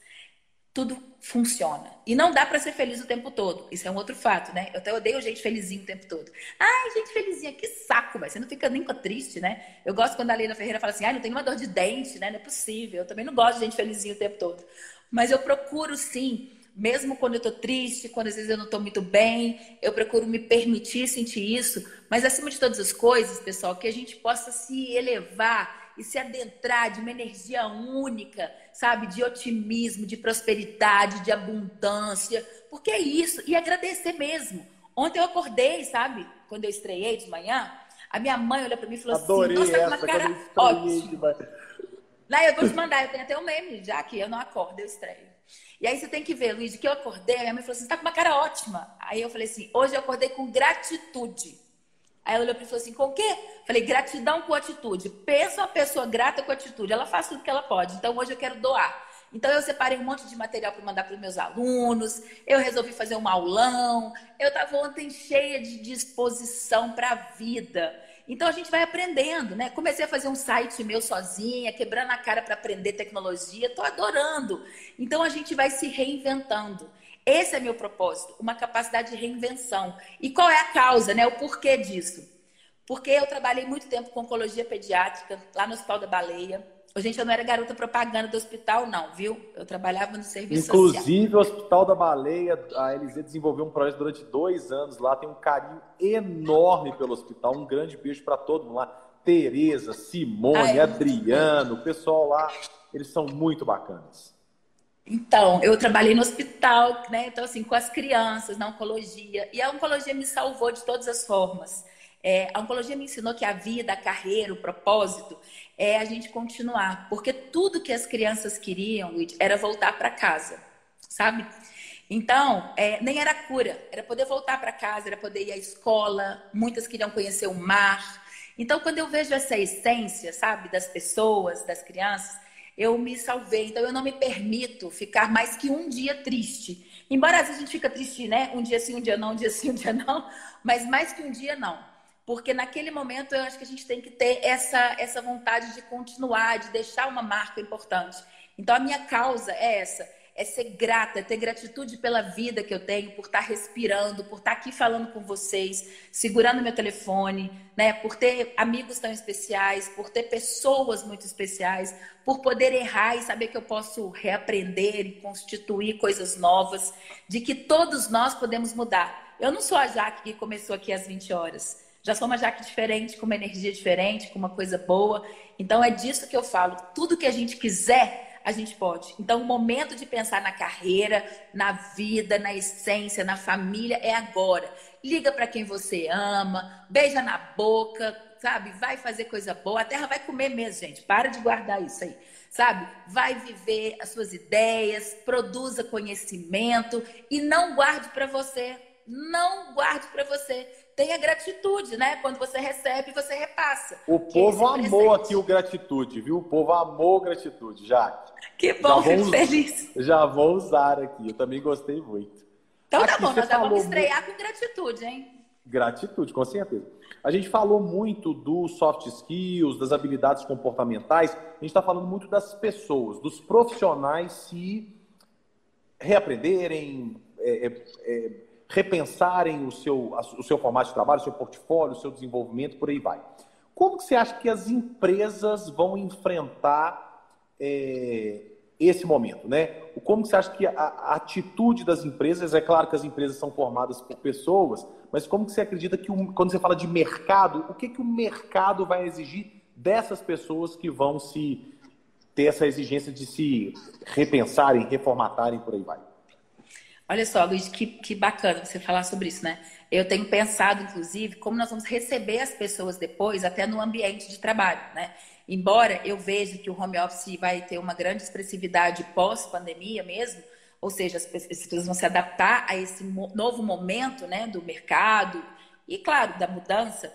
tudo funciona. E não dá para ser feliz o tempo todo. Isso é um outro fato, né? Eu até odeio gente felizinho o tempo todo. Ai, gente felizinha, que saco, mas você não fica nem triste, né? Eu gosto quando a Leila Ferreira fala assim, ai, não tem uma dor de dente, né? Não é possível. Eu também não gosto de gente felizinha o tempo todo. Mas eu procuro sim mesmo quando eu estou triste, quando às vezes eu não estou muito bem, eu procuro me permitir sentir isso, mas acima de todas as coisas, pessoal, que a gente possa se elevar e se adentrar de uma energia única, sabe, de otimismo, de prosperidade, de abundância, porque é isso, e agradecer mesmo. Ontem eu acordei, sabe, quando eu estreiei de manhã, a minha mãe olhou para mim e falou Adorei assim: Nossa, com uma cara ótima. Lá eu vou te mandar, eu tenho até um meme já que eu não acordo, eu estreio. E aí você tem que ver, Luiz, que eu acordei, a minha mãe falou assim: você tá com uma cara ótima. Aí eu falei assim: hoje eu acordei com gratitude. Aí ela olhou para mim e falou assim: com o quê? Falei: gratidão com atitude. Pensa uma pessoa grata com atitude. Ela faz tudo que ela pode. Então hoje eu quero doar. Então eu separei um monte de material para mandar para os meus alunos. Eu resolvi fazer um aulão. Eu estava ontem cheia de disposição para a vida. Então a gente vai aprendendo, né? Comecei a fazer um site meu sozinha, quebrando a cara para aprender tecnologia, estou adorando. Então a gente vai se reinventando. Esse é meu propósito, uma capacidade de reinvenção. E qual é a causa, né? O porquê disso? Porque eu trabalhei muito tempo com oncologia pediátrica lá no Hospital da Baleia. Gente, eu não era garota propaganda do hospital, não, viu? Eu trabalhava no serviço Inclusive, social. o Hospital da Baleia, a LZ desenvolveu um projeto durante dois anos lá, tem um carinho enorme pelo hospital. Um grande beijo para todo mundo lá. Tereza, Simone, Adriano, o pessoal lá, eles são muito bacanas. Então, eu trabalhei no hospital, né? Então, assim, com as crianças, na oncologia. E a oncologia me salvou de todas as formas. É, a oncologia me ensinou que a vida, a carreira, o propósito é a gente continuar, porque tudo que as crianças queriam era voltar para casa, sabe? Então, é, nem era cura, era poder voltar para casa, era poder ir à escola. Muitas queriam conhecer o mar. Então, quando eu vejo essa essência, sabe, das pessoas, das crianças, eu me salvei. Então, eu não me permito ficar mais que um dia triste. Embora às vezes a gente fica triste, né? Um dia sim, um dia não, um dia sim, um dia não. Mas mais que um dia, não. Porque naquele momento eu acho que a gente tem que ter essa, essa vontade de continuar, de deixar uma marca importante. Então, a minha causa é essa é ser grata, é ter gratitude pela vida que eu tenho, por estar respirando, por estar aqui falando com vocês, segurando meu telefone, né? Por ter amigos tão especiais, por ter pessoas muito especiais, por poder errar e saber que eu posso reaprender e constituir coisas novas, de que todos nós podemos mudar. Eu não sou a Jaque que começou aqui às 20 horas. Já sou uma Jaque diferente, com uma energia diferente, com uma coisa boa. Então é disso que eu falo. Tudo que a gente quiser, a gente pode. Então, o momento de pensar na carreira, na vida, na essência, na família é agora. Liga para quem você ama, beija na boca, sabe? Vai fazer coisa boa. A terra vai comer mesmo, gente. Para de guardar isso aí. Sabe? Vai viver as suas ideias, produza conhecimento e não guarde para você. Não guarde para você tenha gratitude, né? Quando você recebe, você repassa. O povo amou aqui o gratitude, viu? O povo amou gratitude, Jaque. Que bom, fico feliz. Já vou usar aqui, eu também gostei muito. Então tá aqui, tá bom, nós já vamos estrear muito... com gratitude, hein? Gratitude, com certeza. A gente falou muito dos soft skills, das habilidades comportamentais. A gente está falando muito das pessoas, dos profissionais se reaprenderem, é, é, é repensarem o seu, o seu formato de trabalho, o seu portfólio, o seu desenvolvimento, por aí vai. Como que você acha que as empresas vão enfrentar é, esse momento, né? Como que você acha que a, a, atitude das empresas, é claro que as empresas são formadas por pessoas, mas como que você acredita que quando você fala de mercado, o que que o mercado vai exigir dessas pessoas que vão se ter essa exigência de se repensarem, reformatarem, por aí vai? Olha só, Luiz, que, que bacana você falar sobre isso, né? Eu tenho pensado, inclusive, como nós vamos receber as pessoas depois, até no ambiente de trabalho, né? Embora eu veja que o home office vai ter uma grande expressividade pós-pandemia mesmo, ou seja, as pessoas vão se adaptar a esse novo momento, né, do mercado e, claro, da mudança.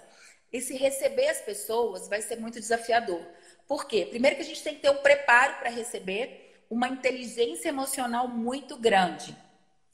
Esse receber as pessoas vai ser muito desafiador. Por quê? Primeiro que a gente tem que ter um preparo para receber uma inteligência emocional muito grande.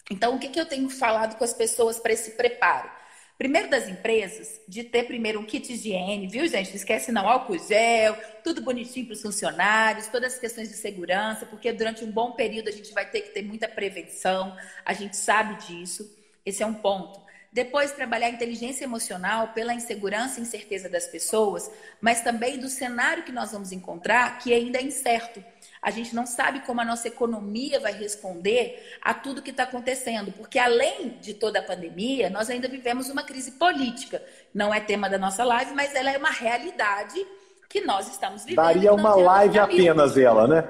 Então, o que, que eu tenho falado com as pessoas para esse preparo? Primeiro das empresas, de ter primeiro um kit higiene, viu, gente? Não esquece não, álcool gel, tudo bonitinho para os funcionários, todas as questões de segurança, porque durante um bom período a gente vai ter que ter muita prevenção, a gente sabe disso. Esse é um ponto. Depois, trabalhar a inteligência emocional pela insegurança e incerteza das pessoas, mas também do cenário que nós vamos encontrar, que ainda é incerto. A gente não sabe como a nossa economia vai responder a tudo que está acontecendo, porque além de toda a pandemia, nós ainda vivemos uma crise política. Não é tema da nossa live, mas ela é uma realidade que nós estamos vivendo. Daria uma live apenas ela, né?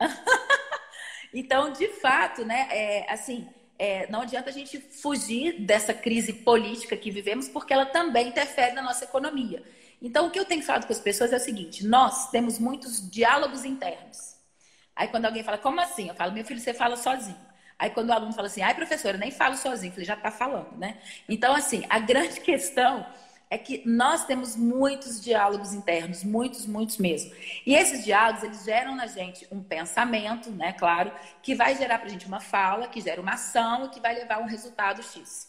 então, de fato, né, é, assim, é, não adianta a gente fugir dessa crise política que vivemos, porque ela também interfere na nossa economia. Então, o que eu tenho falado com as pessoas é o seguinte: nós temos muitos diálogos internos. Aí, quando alguém fala, como assim? Eu falo, meu filho, você fala sozinho. Aí, quando o aluno fala assim, ai, professora, eu nem falo sozinho, eu falei, já está falando, né? Então, assim, a grande questão é que nós temos muitos diálogos internos, muitos, muitos mesmo. E esses diálogos, eles geram na gente um pensamento, né, claro, que vai gerar para a gente uma fala, que gera uma ação que vai levar a um resultado X.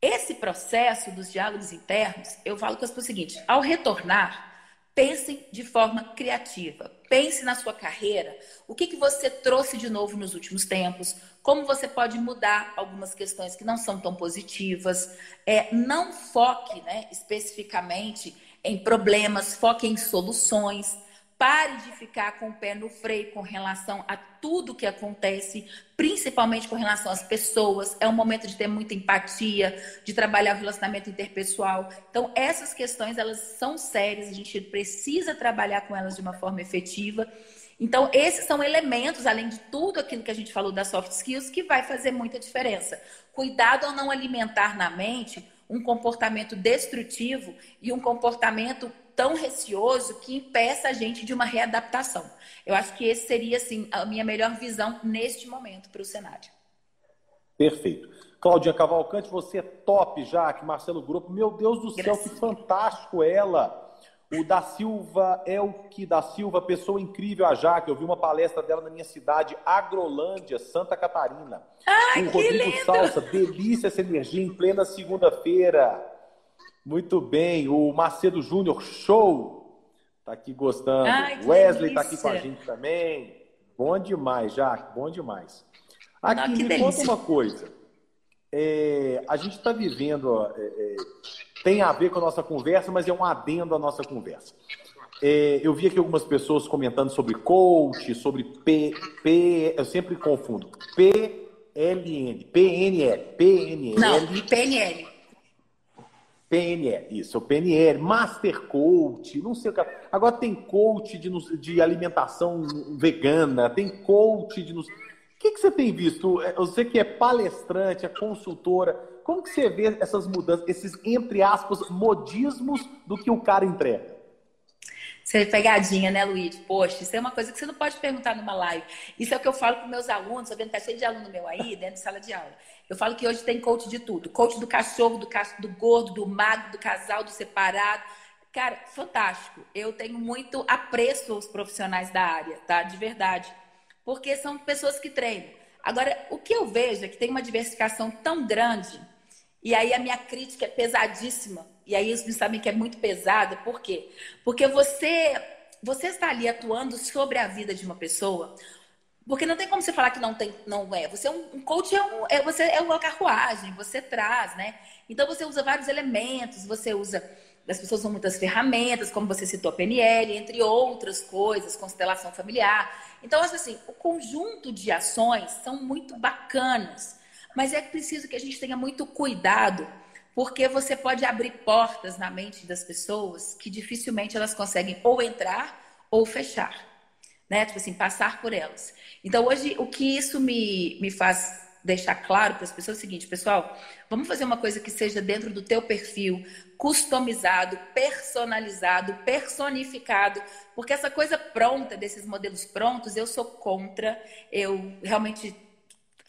Esse processo dos diálogos internos, eu falo com as pessoas o seguinte: ao retornar, pensem de forma criativa. Pense na sua carreira. O que, que você trouxe de novo nos últimos tempos? Como você pode mudar algumas questões que não são tão positivas? É, não foque né, especificamente em problemas, foque em soluções. Pare de ficar com o pé no freio com relação a tudo que acontece, principalmente com relação às pessoas. É um momento de ter muita empatia, de trabalhar o relacionamento interpessoal. Então, essas questões, elas são sérias, a gente precisa trabalhar com elas de uma forma efetiva. Então, esses são elementos, além de tudo aquilo que a gente falou das soft skills, que vai fazer muita diferença. Cuidado ao não alimentar na mente um comportamento destrutivo e um comportamento tão receoso que impeça a gente de uma readaptação. Eu acho que esse seria assim a minha melhor visão neste momento para o cenário. Perfeito. Claudinha Cavalcante, você é top, Jaque. Marcelo Grupo, meu Deus do céu, Graças. que fantástico ela. O da Silva é o que da Silva, pessoa incrível, a Jaque. Eu vi uma palestra dela na minha cidade, Agrolândia, Santa Catarina. Ai, o Rodrigo lindo. Salsa, delícia essa energia em plena segunda-feira. Muito bem. O Macedo Júnior, show. Tá aqui gostando. Ai, Wesley delícia. tá aqui com a gente também. Bom demais, Jaque, bom demais. Aqui, Não, me delícia. conta uma coisa. É, a gente está vivendo, é, é, tem a ver com a nossa conversa, mas é um adendo à nossa conversa. É, eu vi aqui algumas pessoas comentando sobre coach, sobre P, P eu sempre confundo, PLN, PNL, PNL. Não, PNL. PNL, isso, o PNL, Master Coach, não sei o que. Agora tem coach de, de alimentação vegana, tem coach de. O que, que você tem visto? É, você que é palestrante, é consultora, como que você vê essas mudanças, esses, entre aspas, modismos do que o cara entrega? Você é pegadinha, né, Luiz? Poxa, isso é uma coisa que você não pode perguntar numa live. Isso é o que eu falo para meus alunos, sabendo que tá cheio de aluno meu aí, dentro de sala de aula. Eu falo que hoje tem coach de tudo. Coach do cachorro, do, do gordo, do magro, do casal, do separado. Cara, fantástico. Eu tenho muito apreço aos profissionais da área, tá? De verdade porque são pessoas que treinam. Agora, o que eu vejo é que tem uma diversificação tão grande, e aí a minha crítica é pesadíssima, e aí eles sabem que é muito pesada, por quê? Porque você, você está ali atuando sobre a vida de uma pessoa, porque não tem como você falar que não tem, não é. Você é um, um coach é, um, é você é uma carruagem, você traz, né? Então você usa vários elementos, você usa as pessoas usam muitas ferramentas, como você citou a PNL, entre outras coisas, constelação familiar. Então, assim, o conjunto de ações são muito bacanas, mas é preciso que a gente tenha muito cuidado, porque você pode abrir portas na mente das pessoas que dificilmente elas conseguem ou entrar ou fechar, né? Tipo assim, passar por elas. Então, hoje, o que isso me, me faz deixar claro para as pessoas é o seguinte, pessoal, vamos fazer uma coisa que seja dentro do teu perfil, customizado, personalizado, personificado, porque essa coisa pronta, desses modelos prontos, eu sou contra, eu realmente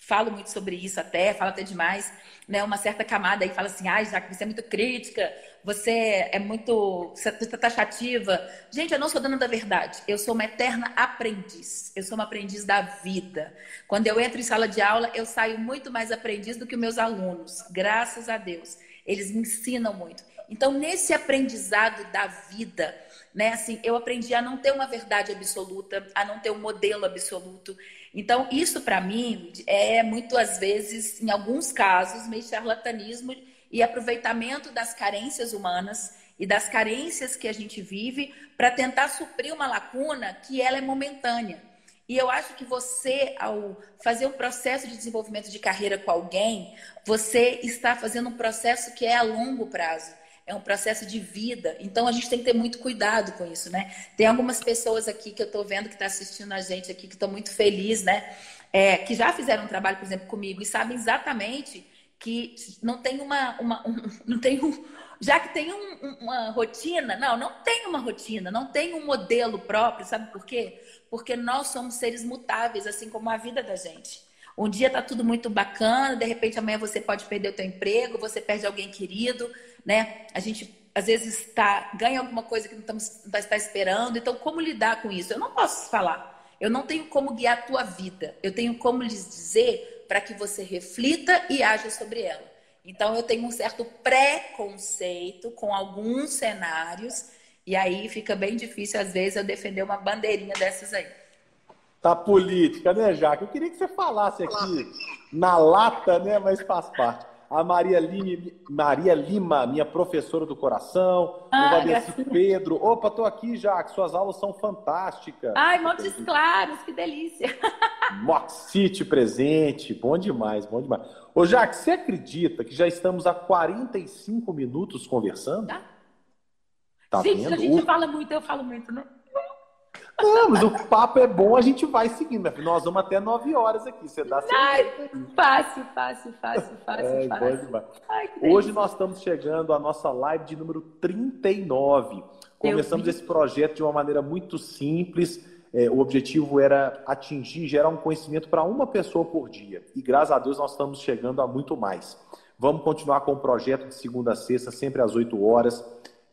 falo muito sobre isso até, falo até demais, né? Uma certa camada aí fala assim, ai, já que você é muito crítica, você é muito você tá taxativa. Gente, eu não sou dona da verdade. Eu sou uma eterna aprendiz. Eu sou uma aprendiz da vida. Quando eu entro em sala de aula, eu saio muito mais aprendiz do que meus alunos. Graças a Deus. Eles me ensinam muito. Então, nesse aprendizado da vida, né, assim, eu aprendi a não ter uma verdade absoluta, a não ter um modelo absoluto. Então, isso para mim é muito às vezes, em alguns casos, meio charlatanismo e aproveitamento das carências humanas e das carências que a gente vive para tentar suprir uma lacuna que ela é momentânea. E eu acho que você, ao fazer um processo de desenvolvimento de carreira com alguém, você está fazendo um processo que é a longo prazo. É um processo de vida. Então a gente tem que ter muito cuidado com isso, né? Tem algumas pessoas aqui que eu estou vendo que estão tá assistindo a gente aqui, que estão muito felizes, né? É, que já fizeram um trabalho, por exemplo, comigo e sabem exatamente que não tem uma, uma um, não tem um, já que tem um, uma rotina, não, não tem uma rotina, não tem um modelo próprio, sabe por quê? Porque nós somos seres mutáveis, assim como a vida da gente. Um dia tá tudo muito bacana, de repente amanhã você pode perder o teu emprego, você perde alguém querido, né? A gente às vezes tá, ganha alguma coisa que não estamos não está esperando. Então, como lidar com isso? Eu não posso falar. Eu não tenho como guiar a tua vida. Eu tenho como lhes dizer para que você reflita e haja sobre ela. Então, eu tenho um certo preconceito com alguns cenários, e aí fica bem difícil, às vezes, eu defender uma bandeirinha dessas aí. Tá política, né, Jaque? Eu queria que você falasse aqui na lata, né, mas faz parte a Maria Lima, Maria Lima, minha professora do coração, ah, o Vadeci Pedro. Opa, tô aqui já, que suas aulas são fantásticas. Ai, Montes Claros, que delícia. Moxite presente, bom demais, bom demais. Ô, Jaque, você acredita que já estamos há 45 minutos conversando? Tá. Tá gente, vendo? a gente o... fala muito, eu falo muito, né? Não, mas o papo é bom, a gente vai seguindo. Nós vamos até 9 horas aqui. Você dá certo. Fácil, fácil, fácil, fácil. É, fácil. Ai, Hoje nós estamos chegando à nossa live de número 39. Começamos esse projeto de uma maneira muito simples. é, o objetivo era atingir, gerar um conhecimento para uma pessoa por dia. E graças a Deus nós estamos chegando a muito mais. Vamos continuar com o projeto de segunda a sexta, sempre às 8 horas,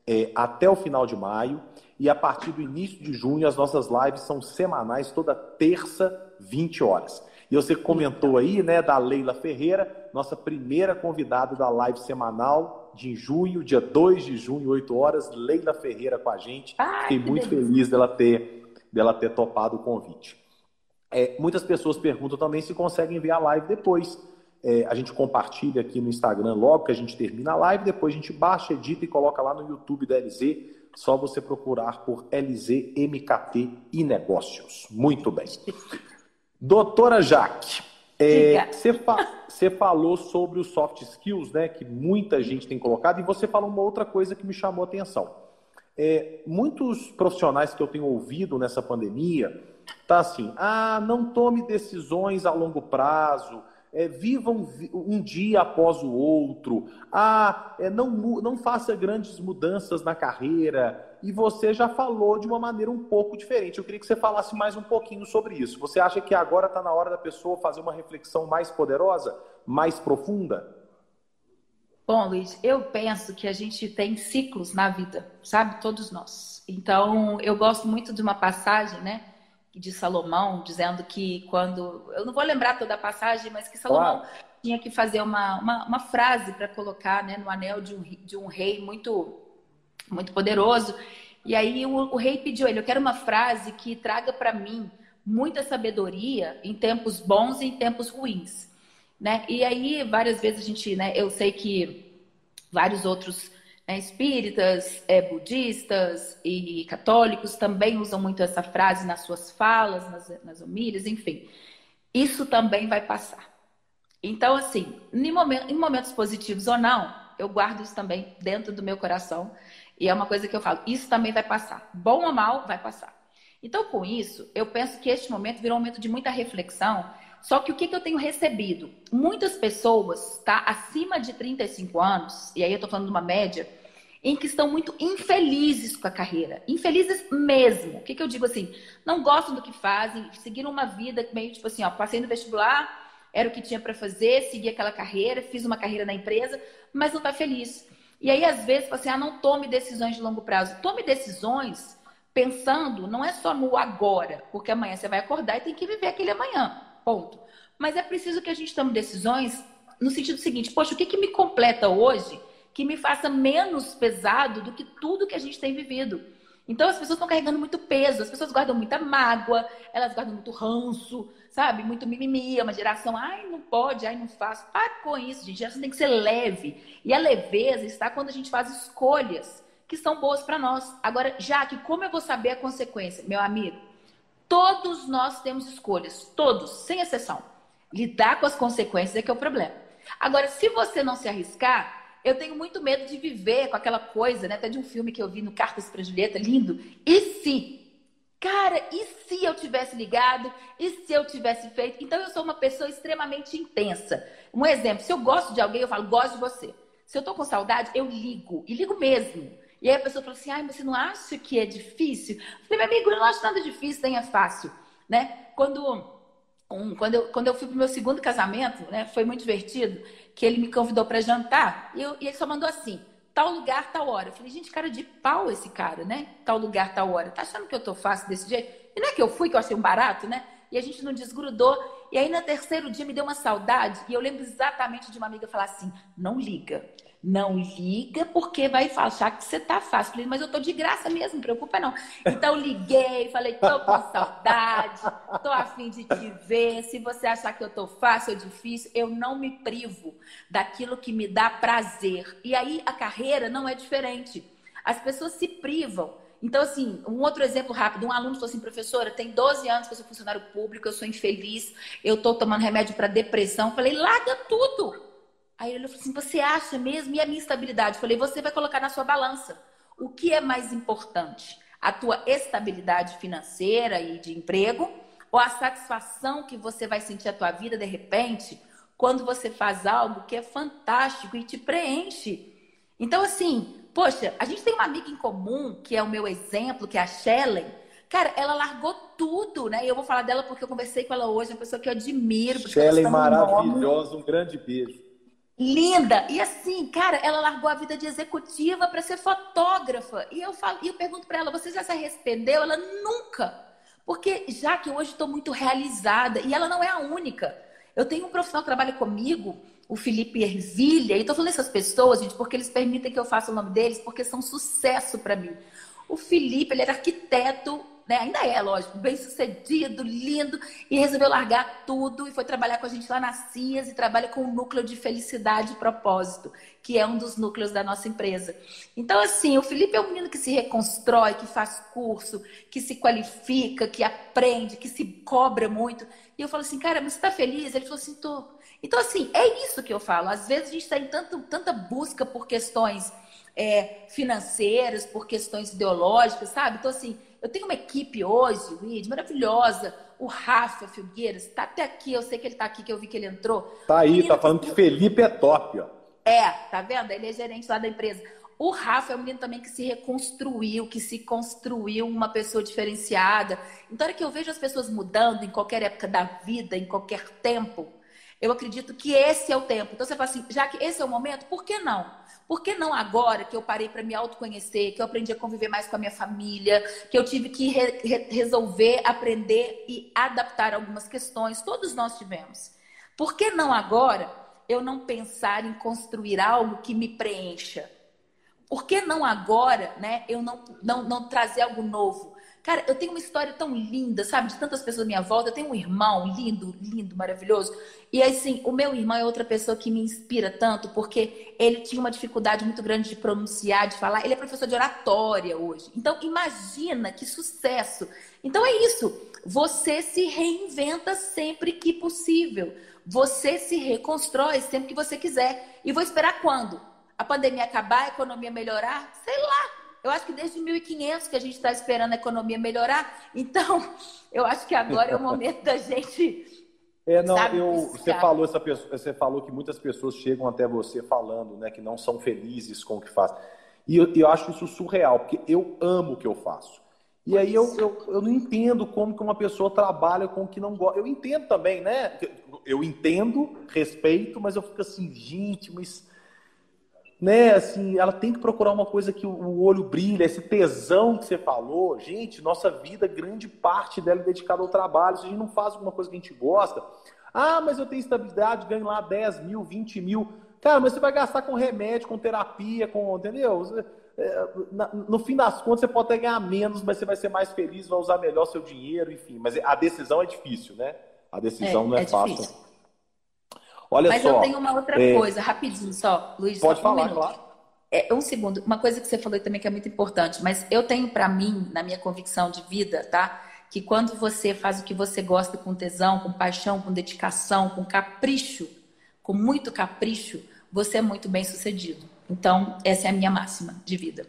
é, até o final de maio. E a partir do início de junho, as nossas lives são semanais, toda terça, 20 horas. E você comentou aí, né, da Leila Ferreira, nossa primeira convidada da live semanal de junho, dia 2 de junho, 8 horas, Leila Ferreira com a gente. Ai, Fiquei muito delícia. feliz dela ter dela ter topado o convite. É, muitas pessoas perguntam também se conseguem ver a live depois. É, a gente compartilha aqui no Instagram logo que a gente termina a live, depois a gente baixa, edita e coloca lá no YouTube da LZ. Só você procurar por LZ MKT e Negócios. Muito bem. Doutora Jaque, é, você, fa você falou sobre os soft skills, né? Que muita gente tem colocado, e você falou uma outra coisa que me chamou a atenção. É, muitos profissionais que eu tenho ouvido nessa pandemia tá assim, ah, não tome decisões a longo prazo, é, vivam um dia após o outro, ah, é, não, não faça grandes mudanças na carreira. E você já falou de uma maneira um pouco diferente. Eu queria que você falasse mais um pouquinho sobre isso. Você acha que agora está na hora da pessoa fazer uma reflexão mais poderosa, mais profunda? Bom, Luiz, eu penso que a gente tem ciclos na vida, sabe? Todos nós. Então, eu gosto muito de uma passagem, né? De Salomão, dizendo que quando. Eu não vou lembrar toda a passagem, mas que Salomão claro. tinha que fazer uma, uma, uma frase para colocar né, no anel de um, de um rei muito, muito poderoso. E aí o, o rei pediu ele: Eu quero uma frase que traga para mim muita sabedoria em tempos bons e em tempos ruins. Né? E aí, várias vezes a gente, né, eu sei que vários outros né, espíritas, é, budistas e católicos também usam muito essa frase nas suas falas, nas, nas homilhas, enfim. Isso também vai passar. Então, assim, em, em momentos positivos ou não, eu guardo isso também dentro do meu coração. E é uma coisa que eu falo, isso também vai passar. Bom ou mal, vai passar. Então, com isso, eu penso que este momento virou um momento de muita reflexão só que o que, que eu tenho recebido? Muitas pessoas, tá, acima de 35 anos, e aí eu tô falando de uma média, em que estão muito infelizes com a carreira. Infelizes mesmo. O que, que eu digo assim? Não gostam do que fazem, seguiram uma vida meio tipo assim, ó, passei no vestibular, era o que tinha para fazer, segui aquela carreira, fiz uma carreira na empresa, mas não tá feliz. E aí, às vezes, assim, ah, não tome decisões de longo prazo. Tome decisões pensando, não é só no agora, porque amanhã você vai acordar e tem que viver aquele amanhã ponto. Mas é preciso que a gente tome decisões no sentido seguinte: poxa, o que, que me completa hoje que me faça menos pesado do que tudo que a gente tem vivido? Então as pessoas estão carregando muito peso, as pessoas guardam muita mágoa, elas guardam muito ranço, sabe? Muito mimimi, é uma geração, ai, não pode, ai, não faço. Para com isso, gente. Geração tem que ser leve. E a leveza está quando a gente faz escolhas que são boas para nós. Agora, já que como eu vou saber a consequência? Meu amigo, Todos nós temos escolhas, todos, sem exceção. Lidar com as consequências é que é o problema. Agora, se você não se arriscar, eu tenho muito medo de viver com aquela coisa, né? Até de um filme que eu vi no Cartas para Julieta, lindo. E se? Cara, e se eu tivesse ligado? E se eu tivesse feito? Então eu sou uma pessoa extremamente intensa. Um exemplo, se eu gosto de alguém, eu falo, gosto de você. Se eu tô com saudade, eu ligo. E ligo mesmo. E aí a pessoa falou assim: ai, você não acha que é difícil? Eu falei, meu amigo, eu não acho nada difícil, nem é fácil. Né? Quando, um, quando, eu, quando eu fui pro meu segundo casamento, né, foi muito divertido, que ele me convidou para jantar e, eu, e ele só mandou assim: tal lugar, tal hora. Eu falei, gente, cara de pau esse cara, né? Tal lugar, tal hora. Tá achando que eu tô fácil desse jeito? E não é que eu fui, que eu achei um barato, né? E a gente não desgrudou. E aí, no terceiro dia, me deu uma saudade. E eu lembro exatamente de uma amiga falar assim: não liga. Não liga porque vai achar que você tá fácil. Mas eu tô de graça mesmo, preocupa não. Então liguei, falei, tô com saudade, tô afim de te ver. Se você achar que eu tô fácil ou difícil, eu não me privo daquilo que me dá prazer. E aí a carreira não é diferente. As pessoas se privam. Então, assim, um outro exemplo rápido: um aluno falou assim, professora, tem 12 anos que eu sou funcionário público, eu sou infeliz, eu tô tomando remédio para depressão. Falei, larga tudo Aí ele falou assim: Você acha mesmo? E a minha estabilidade? Eu falei: Você vai colocar na sua balança. O que é mais importante? A tua estabilidade financeira e de emprego? Ou a satisfação que você vai sentir a tua vida de repente quando você faz algo que é fantástico e te preenche? Então, assim, poxa, a gente tem uma amiga em comum, que é o meu exemplo, que é a Shellen. Cara, ela largou tudo, né? E eu vou falar dela porque eu conversei com ela hoje, uma pessoa que eu admiro. Shelley maravilhosa, um grande beijo. Linda! E assim, cara, ela largou a vida de executiva para ser fotógrafa. E eu falo, e eu pergunto para ela: você já se arrependeu? Ela nunca. Porque já que hoje estou muito realizada, e ela não é a única. Eu tenho um profissional que trabalha comigo, o Felipe Ervilha, e estou falando essas pessoas, gente, porque eles permitem que eu faça o nome deles, porque são sucesso para mim. O Felipe, ele era arquiteto né? Ainda é, lógico, bem sucedido, lindo, e resolveu largar tudo e foi trabalhar com a gente lá na CIAS e trabalha com o núcleo de felicidade e propósito, que é um dos núcleos da nossa empresa. Então, assim, o Felipe é um menino que se reconstrói, que faz curso, que se qualifica, que aprende, que se cobra muito. E eu falo assim, cara, mas você tá feliz? Ele falou assim, tô. Então, assim, é isso que eu falo. Às vezes a gente está em tanto, tanta busca por questões é, financeiras, por questões ideológicas, sabe? Então, assim, eu tenho uma equipe hoje, Luiz, maravilhosa. O Rafa Filgueiras está até aqui. Eu sei que ele está aqui, que eu vi que ele entrou. Tá aí, tá falando que Felipe é top, ó. É, tá vendo? Ele é gerente lá da empresa. O Rafa é um menino também que se reconstruiu, que se construiu uma pessoa diferenciada. Então, é que eu vejo as pessoas mudando em qualquer época da vida, em qualquer tempo, eu acredito que esse é o tempo. Então, você fala assim, já que esse é o momento, por que não? Por que não agora que eu parei para me autoconhecer, que eu aprendi a conviver mais com a minha família, que eu tive que re re resolver, aprender e adaptar algumas questões? Todos nós tivemos. Por que não agora eu não pensar em construir algo que me preencha? Por que não agora, né, eu não, não, não trazer algo novo? Cara, eu tenho uma história tão linda, sabe? De tantas pessoas à minha volta. Eu tenho um irmão lindo, lindo, maravilhoso. E assim, o meu irmão é outra pessoa que me inspira tanto, porque ele tinha uma dificuldade muito grande de pronunciar, de falar. Ele é professor de oratória hoje. Então, imagina que sucesso. Então, é isso. Você se reinventa sempre que possível. Você se reconstrói sempre que você quiser. E vou esperar quando? A pandemia acabar, a economia melhorar? Sei lá. Eu acho que desde 1500 que a gente está esperando a economia melhorar. Então, eu acho que agora é o momento da gente. É, não, eu, você falou essa pessoa, você falou que muitas pessoas chegam até você falando, né, que não são felizes com o que faz. E eu, eu acho isso surreal, porque eu amo o que eu faço. E aí eu, eu, eu não entendo como que uma pessoa trabalha com o que não gosta. Eu entendo também, né? Eu entendo, respeito, mas eu fico assim, gente, mas né, assim, ela tem que procurar uma coisa que o olho brilha, esse tesão que você falou. Gente, nossa vida, grande parte dela é dedicada ao trabalho. Se a gente não faz alguma coisa que a gente gosta, ah, mas eu tenho estabilidade, ganho lá 10 mil, 20 mil. Cara, mas você vai gastar com remédio, com terapia, com. Entendeu? É, no fim das contas, você pode até ganhar menos, mas você vai ser mais feliz, vai usar melhor seu dinheiro, enfim. Mas a decisão é difícil, né? A decisão é, não é, é fácil. Difícil. Olha Mas só. Mas eu tenho uma outra é... coisa, rapidinho só, Luiz. Pode só falar, um claro. É, um segundo. Uma coisa que você falou também que é muito importante, mas eu tenho para mim, na minha convicção de vida, tá? Que quando você faz o que você gosta com tesão, com paixão, com dedicação, com capricho, com muito capricho, você é muito bem sucedido. Então, essa é a minha máxima de vida.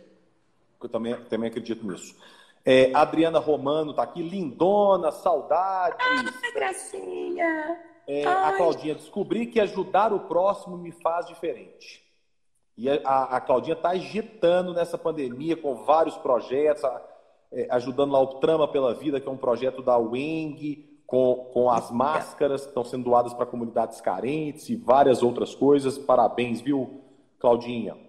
Eu também, também acredito nisso. É, Adriana Romano está aqui, lindona, saudades. Ah, gracinha! É, a Claudinha, descobri que ajudar o próximo me faz diferente. E a, a Claudinha está agitando nessa pandemia com vários projetos, a, é, ajudando lá o Trama pela Vida, que é um projeto da Weng, com, com as máscaras que estão sendo doadas para comunidades carentes e várias outras coisas. Parabéns, viu, Claudinha?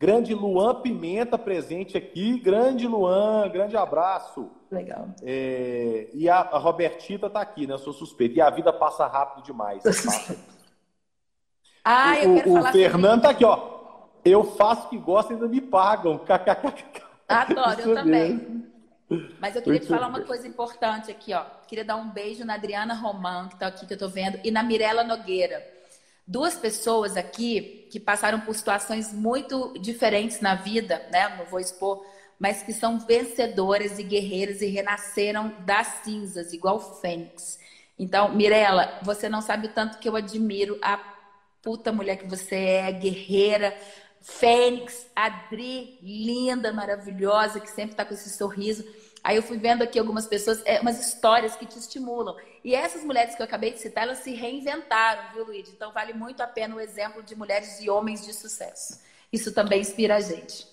Grande Luan Pimenta presente aqui. Grande Luan, grande abraço. Legal. É, e a, a, Robertita tá aqui, né? Eu sou suspeito. E a vida passa rápido demais. ah, eu o, quero o falar Fernando tá aqui, ó. Eu faço o que gosto e ainda me pagam. Adoro, eu também. Mas eu queria te falar uma coisa importante aqui, ó. Queria dar um beijo na Adriana Roman, que tá aqui, que eu tô vendo, e na Mirella Nogueira. Duas pessoas aqui que passaram por situações muito diferentes na vida, né? Não vou expor mas que são vencedoras e guerreiras e renasceram das cinzas, igual Fênix. Então, Mirella, você não sabe o tanto que eu admiro a puta mulher que você é, guerreira, Fênix, Adri, linda, maravilhosa, que sempre está com esse sorriso. Aí eu fui vendo aqui algumas pessoas, é, umas histórias que te estimulam. E essas mulheres que eu acabei de citar, elas se reinventaram, viu, Luiz? Então vale muito a pena o exemplo de mulheres e homens de sucesso. Isso também inspira a gente.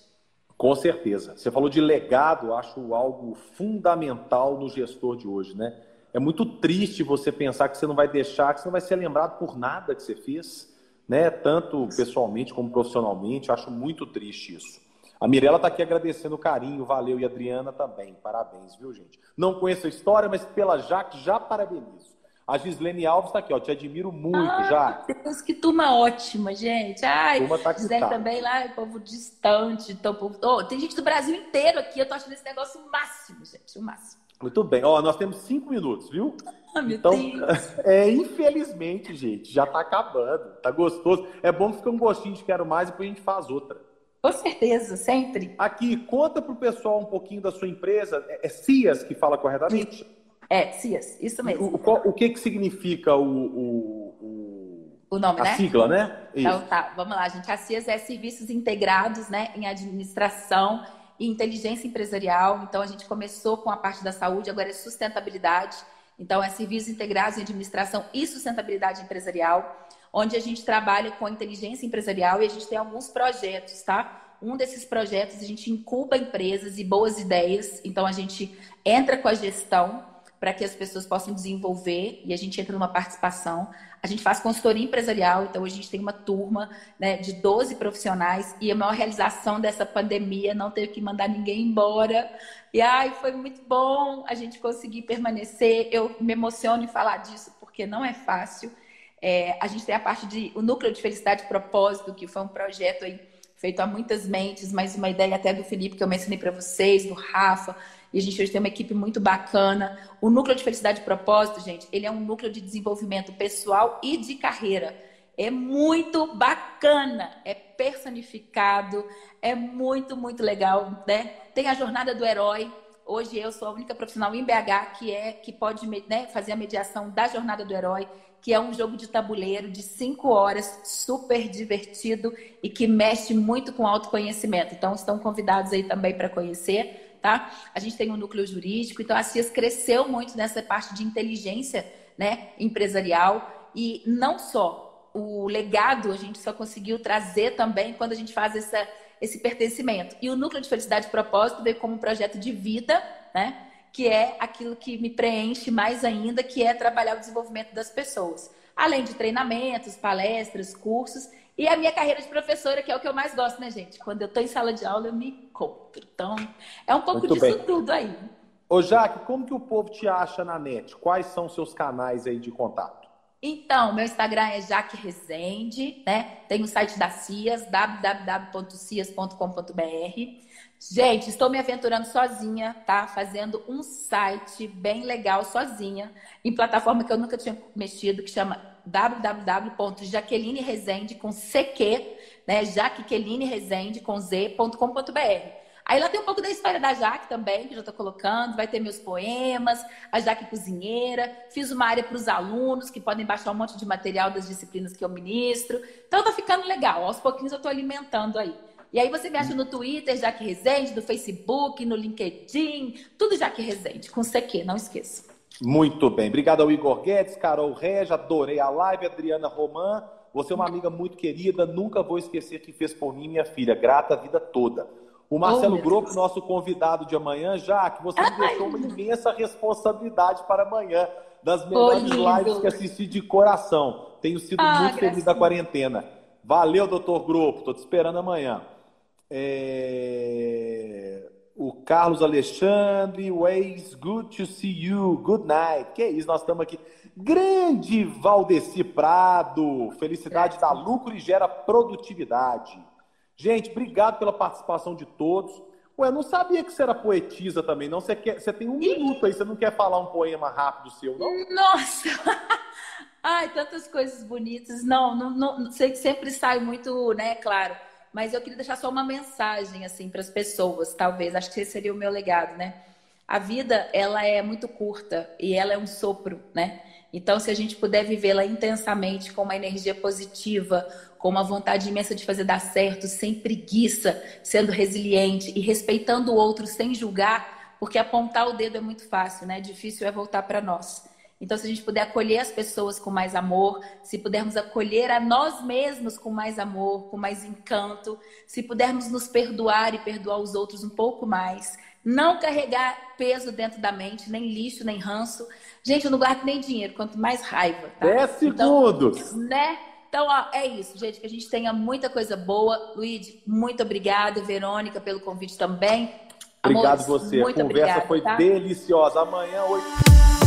Com certeza. Você falou de legado, acho algo fundamental no gestor de hoje, né? É muito triste você pensar que você não vai deixar, que você não vai ser lembrado por nada que você fez, né? Tanto pessoalmente como profissionalmente. Acho muito triste isso. A Mirella está aqui agradecendo o carinho, valeu, e a Adriana também. Parabéns, viu, gente? Não conheço a história, mas pela Jaque já parabenizo. A Gislene Alves está aqui, ó. Te admiro muito, ah, Jaque. Deus, que turma ótima, gente. Ai, turma tá Gislene tá. também lá, povo distante. Então, povo... Oh, tem gente do Brasil inteiro aqui. Eu tô achando esse negócio o máximo, gente, o máximo. Muito bem. Ó, nós temos cinco minutos, viu? Ah, meu então, Deus. É, infelizmente, gente, já tá acabando. Tá gostoso. É bom que fica um gostinho de quero mais e depois a gente faz outra. Com certeza, sempre. Aqui, conta pro pessoal um pouquinho da sua empresa. É, é CIAS que fala corretamente? É, CIAS, isso mesmo. O, o, o que que significa o, o, o, o nome, a né? sigla, né? Isso. Então tá, vamos lá, gente. A CIAS é Serviços Integrados né, em Administração e inteligência empresarial. Então, a gente começou com a parte da saúde, agora é sustentabilidade. Então, é serviços integrados em administração e sustentabilidade empresarial, onde a gente trabalha com inteligência empresarial e a gente tem alguns projetos, tá? Um desses projetos a gente incuba empresas e boas ideias. Então, a gente entra com a gestão para que as pessoas possam desenvolver e a gente entra numa participação. A gente faz consultoria empresarial, então a gente tem uma turma né, de 12 profissionais e a maior realização dessa pandemia não teve que mandar ninguém embora. E ai, foi muito bom a gente conseguir permanecer. Eu me emociono em falar disso porque não é fácil. É, a gente tem a parte de o núcleo de felicidade e propósito, que foi um projeto aí feito a muitas mentes, mas uma ideia até do Felipe que eu mencionei para vocês, do Rafa, e a gente hoje tem uma equipe muito bacana. O núcleo de felicidade e propósito, gente, ele é um núcleo de desenvolvimento pessoal e de carreira. É muito bacana, é personificado, é muito, muito legal, né? Tem a jornada do herói. Hoje eu sou a única profissional em BH que é que pode né, fazer a mediação da jornada do herói, que é um jogo de tabuleiro de cinco horas, super divertido e que mexe muito com autoconhecimento. Então estão convidados aí também para conhecer tá? A gente tem um núcleo jurídico, então a CIAS cresceu muito nessa parte de inteligência né, empresarial e não só o legado a gente só conseguiu trazer também quando a gente faz essa, esse pertencimento. E o núcleo de felicidade e propósito veio como um projeto de vida, né? Que é aquilo que me preenche mais ainda, que é trabalhar o desenvolvimento das pessoas. Além de treinamentos, palestras, cursos e a minha carreira de professora, que é o que eu mais gosto, né, gente? Quando eu estou em sala de aula, eu me encontro. Então, é um pouco Muito disso bem. tudo aí. Ô, Jaque, como que o povo te acha na net? Quais são os seus canais aí de contato? Então, meu Instagram é Jaque Rezende, né? Tem o site da CIAS, www.cias.com.br. Gente, estou me aventurando sozinha, tá? Fazendo um site bem legal sozinha, em plataforma que eu nunca tinha mexido, que chama www.jaquelineresende com CQ, né? Jaqueline com z.com.br. Aí lá tem um pouco da história da Jaque também, que eu já estou colocando. Vai ter meus poemas, a Jaque Cozinheira. Fiz uma área para os alunos, que podem baixar um monte de material das disciplinas que eu ministro. Então tá ficando legal. Aos pouquinhos eu estou alimentando aí. E aí você me acha no Twitter, Jaque Resende, no Facebook, no LinkedIn, tudo Jaque Resende, com CQ, não esqueça. Muito bem. Obrigado ao Igor Guedes, Carol Regia, adorei a live, Adriana Roman. Você é uma amiga muito querida, nunca vou esquecer que fez por mim, minha filha. Grata a vida toda. O Marcelo oh, Grupo, nosso convidado de amanhã, já que você me deixou uma imensa responsabilidade para amanhã, das melhores oh, lives que assisti de coração. Tenho sido ah, muito feliz da quarentena. Valeu, doutor Grupo. Estou te esperando amanhã. É... O Carlos Alexandre, Ways, good to see you, good night. Que isso, nós estamos aqui. Grande Valdeci Prado, felicidade é. dá lucro e gera produtividade. Gente, obrigado pela participação de todos. Ué, não sabia que você era poetisa também, não? Você, quer, você tem um minuto aí, você não quer falar um poema rápido seu, não? Nossa! Ai, tantas coisas bonitas. Não, não, não sei que sempre sai muito, né, claro mas eu queria deixar só uma mensagem assim para as pessoas, talvez. Acho que esse seria o meu legado, né? A vida, ela é muito curta e ela é um sopro, né? Então, se a gente puder vivê-la intensamente com uma energia positiva, com uma vontade imensa de fazer dar certo, sem preguiça, sendo resiliente e respeitando o outro sem julgar, porque apontar o dedo é muito fácil, né? Difícil é voltar para nós. Então, se a gente puder acolher as pessoas com mais amor, se pudermos acolher a nós mesmos com mais amor, com mais encanto, se pudermos nos perdoar e perdoar os outros um pouco mais, não carregar peso dentro da mente, nem lixo, nem ranço. Gente, eu não guardo nem dinheiro, quanto mais raiva. Tá? 10 segundos! Então, né? Então, ó, é isso, gente. Que a gente tenha muita coisa boa. Luiz, muito obrigada. Verônica, pelo convite também. Obrigado Amores, você. A conversa obrigada, foi tá? deliciosa. Amanhã, 8.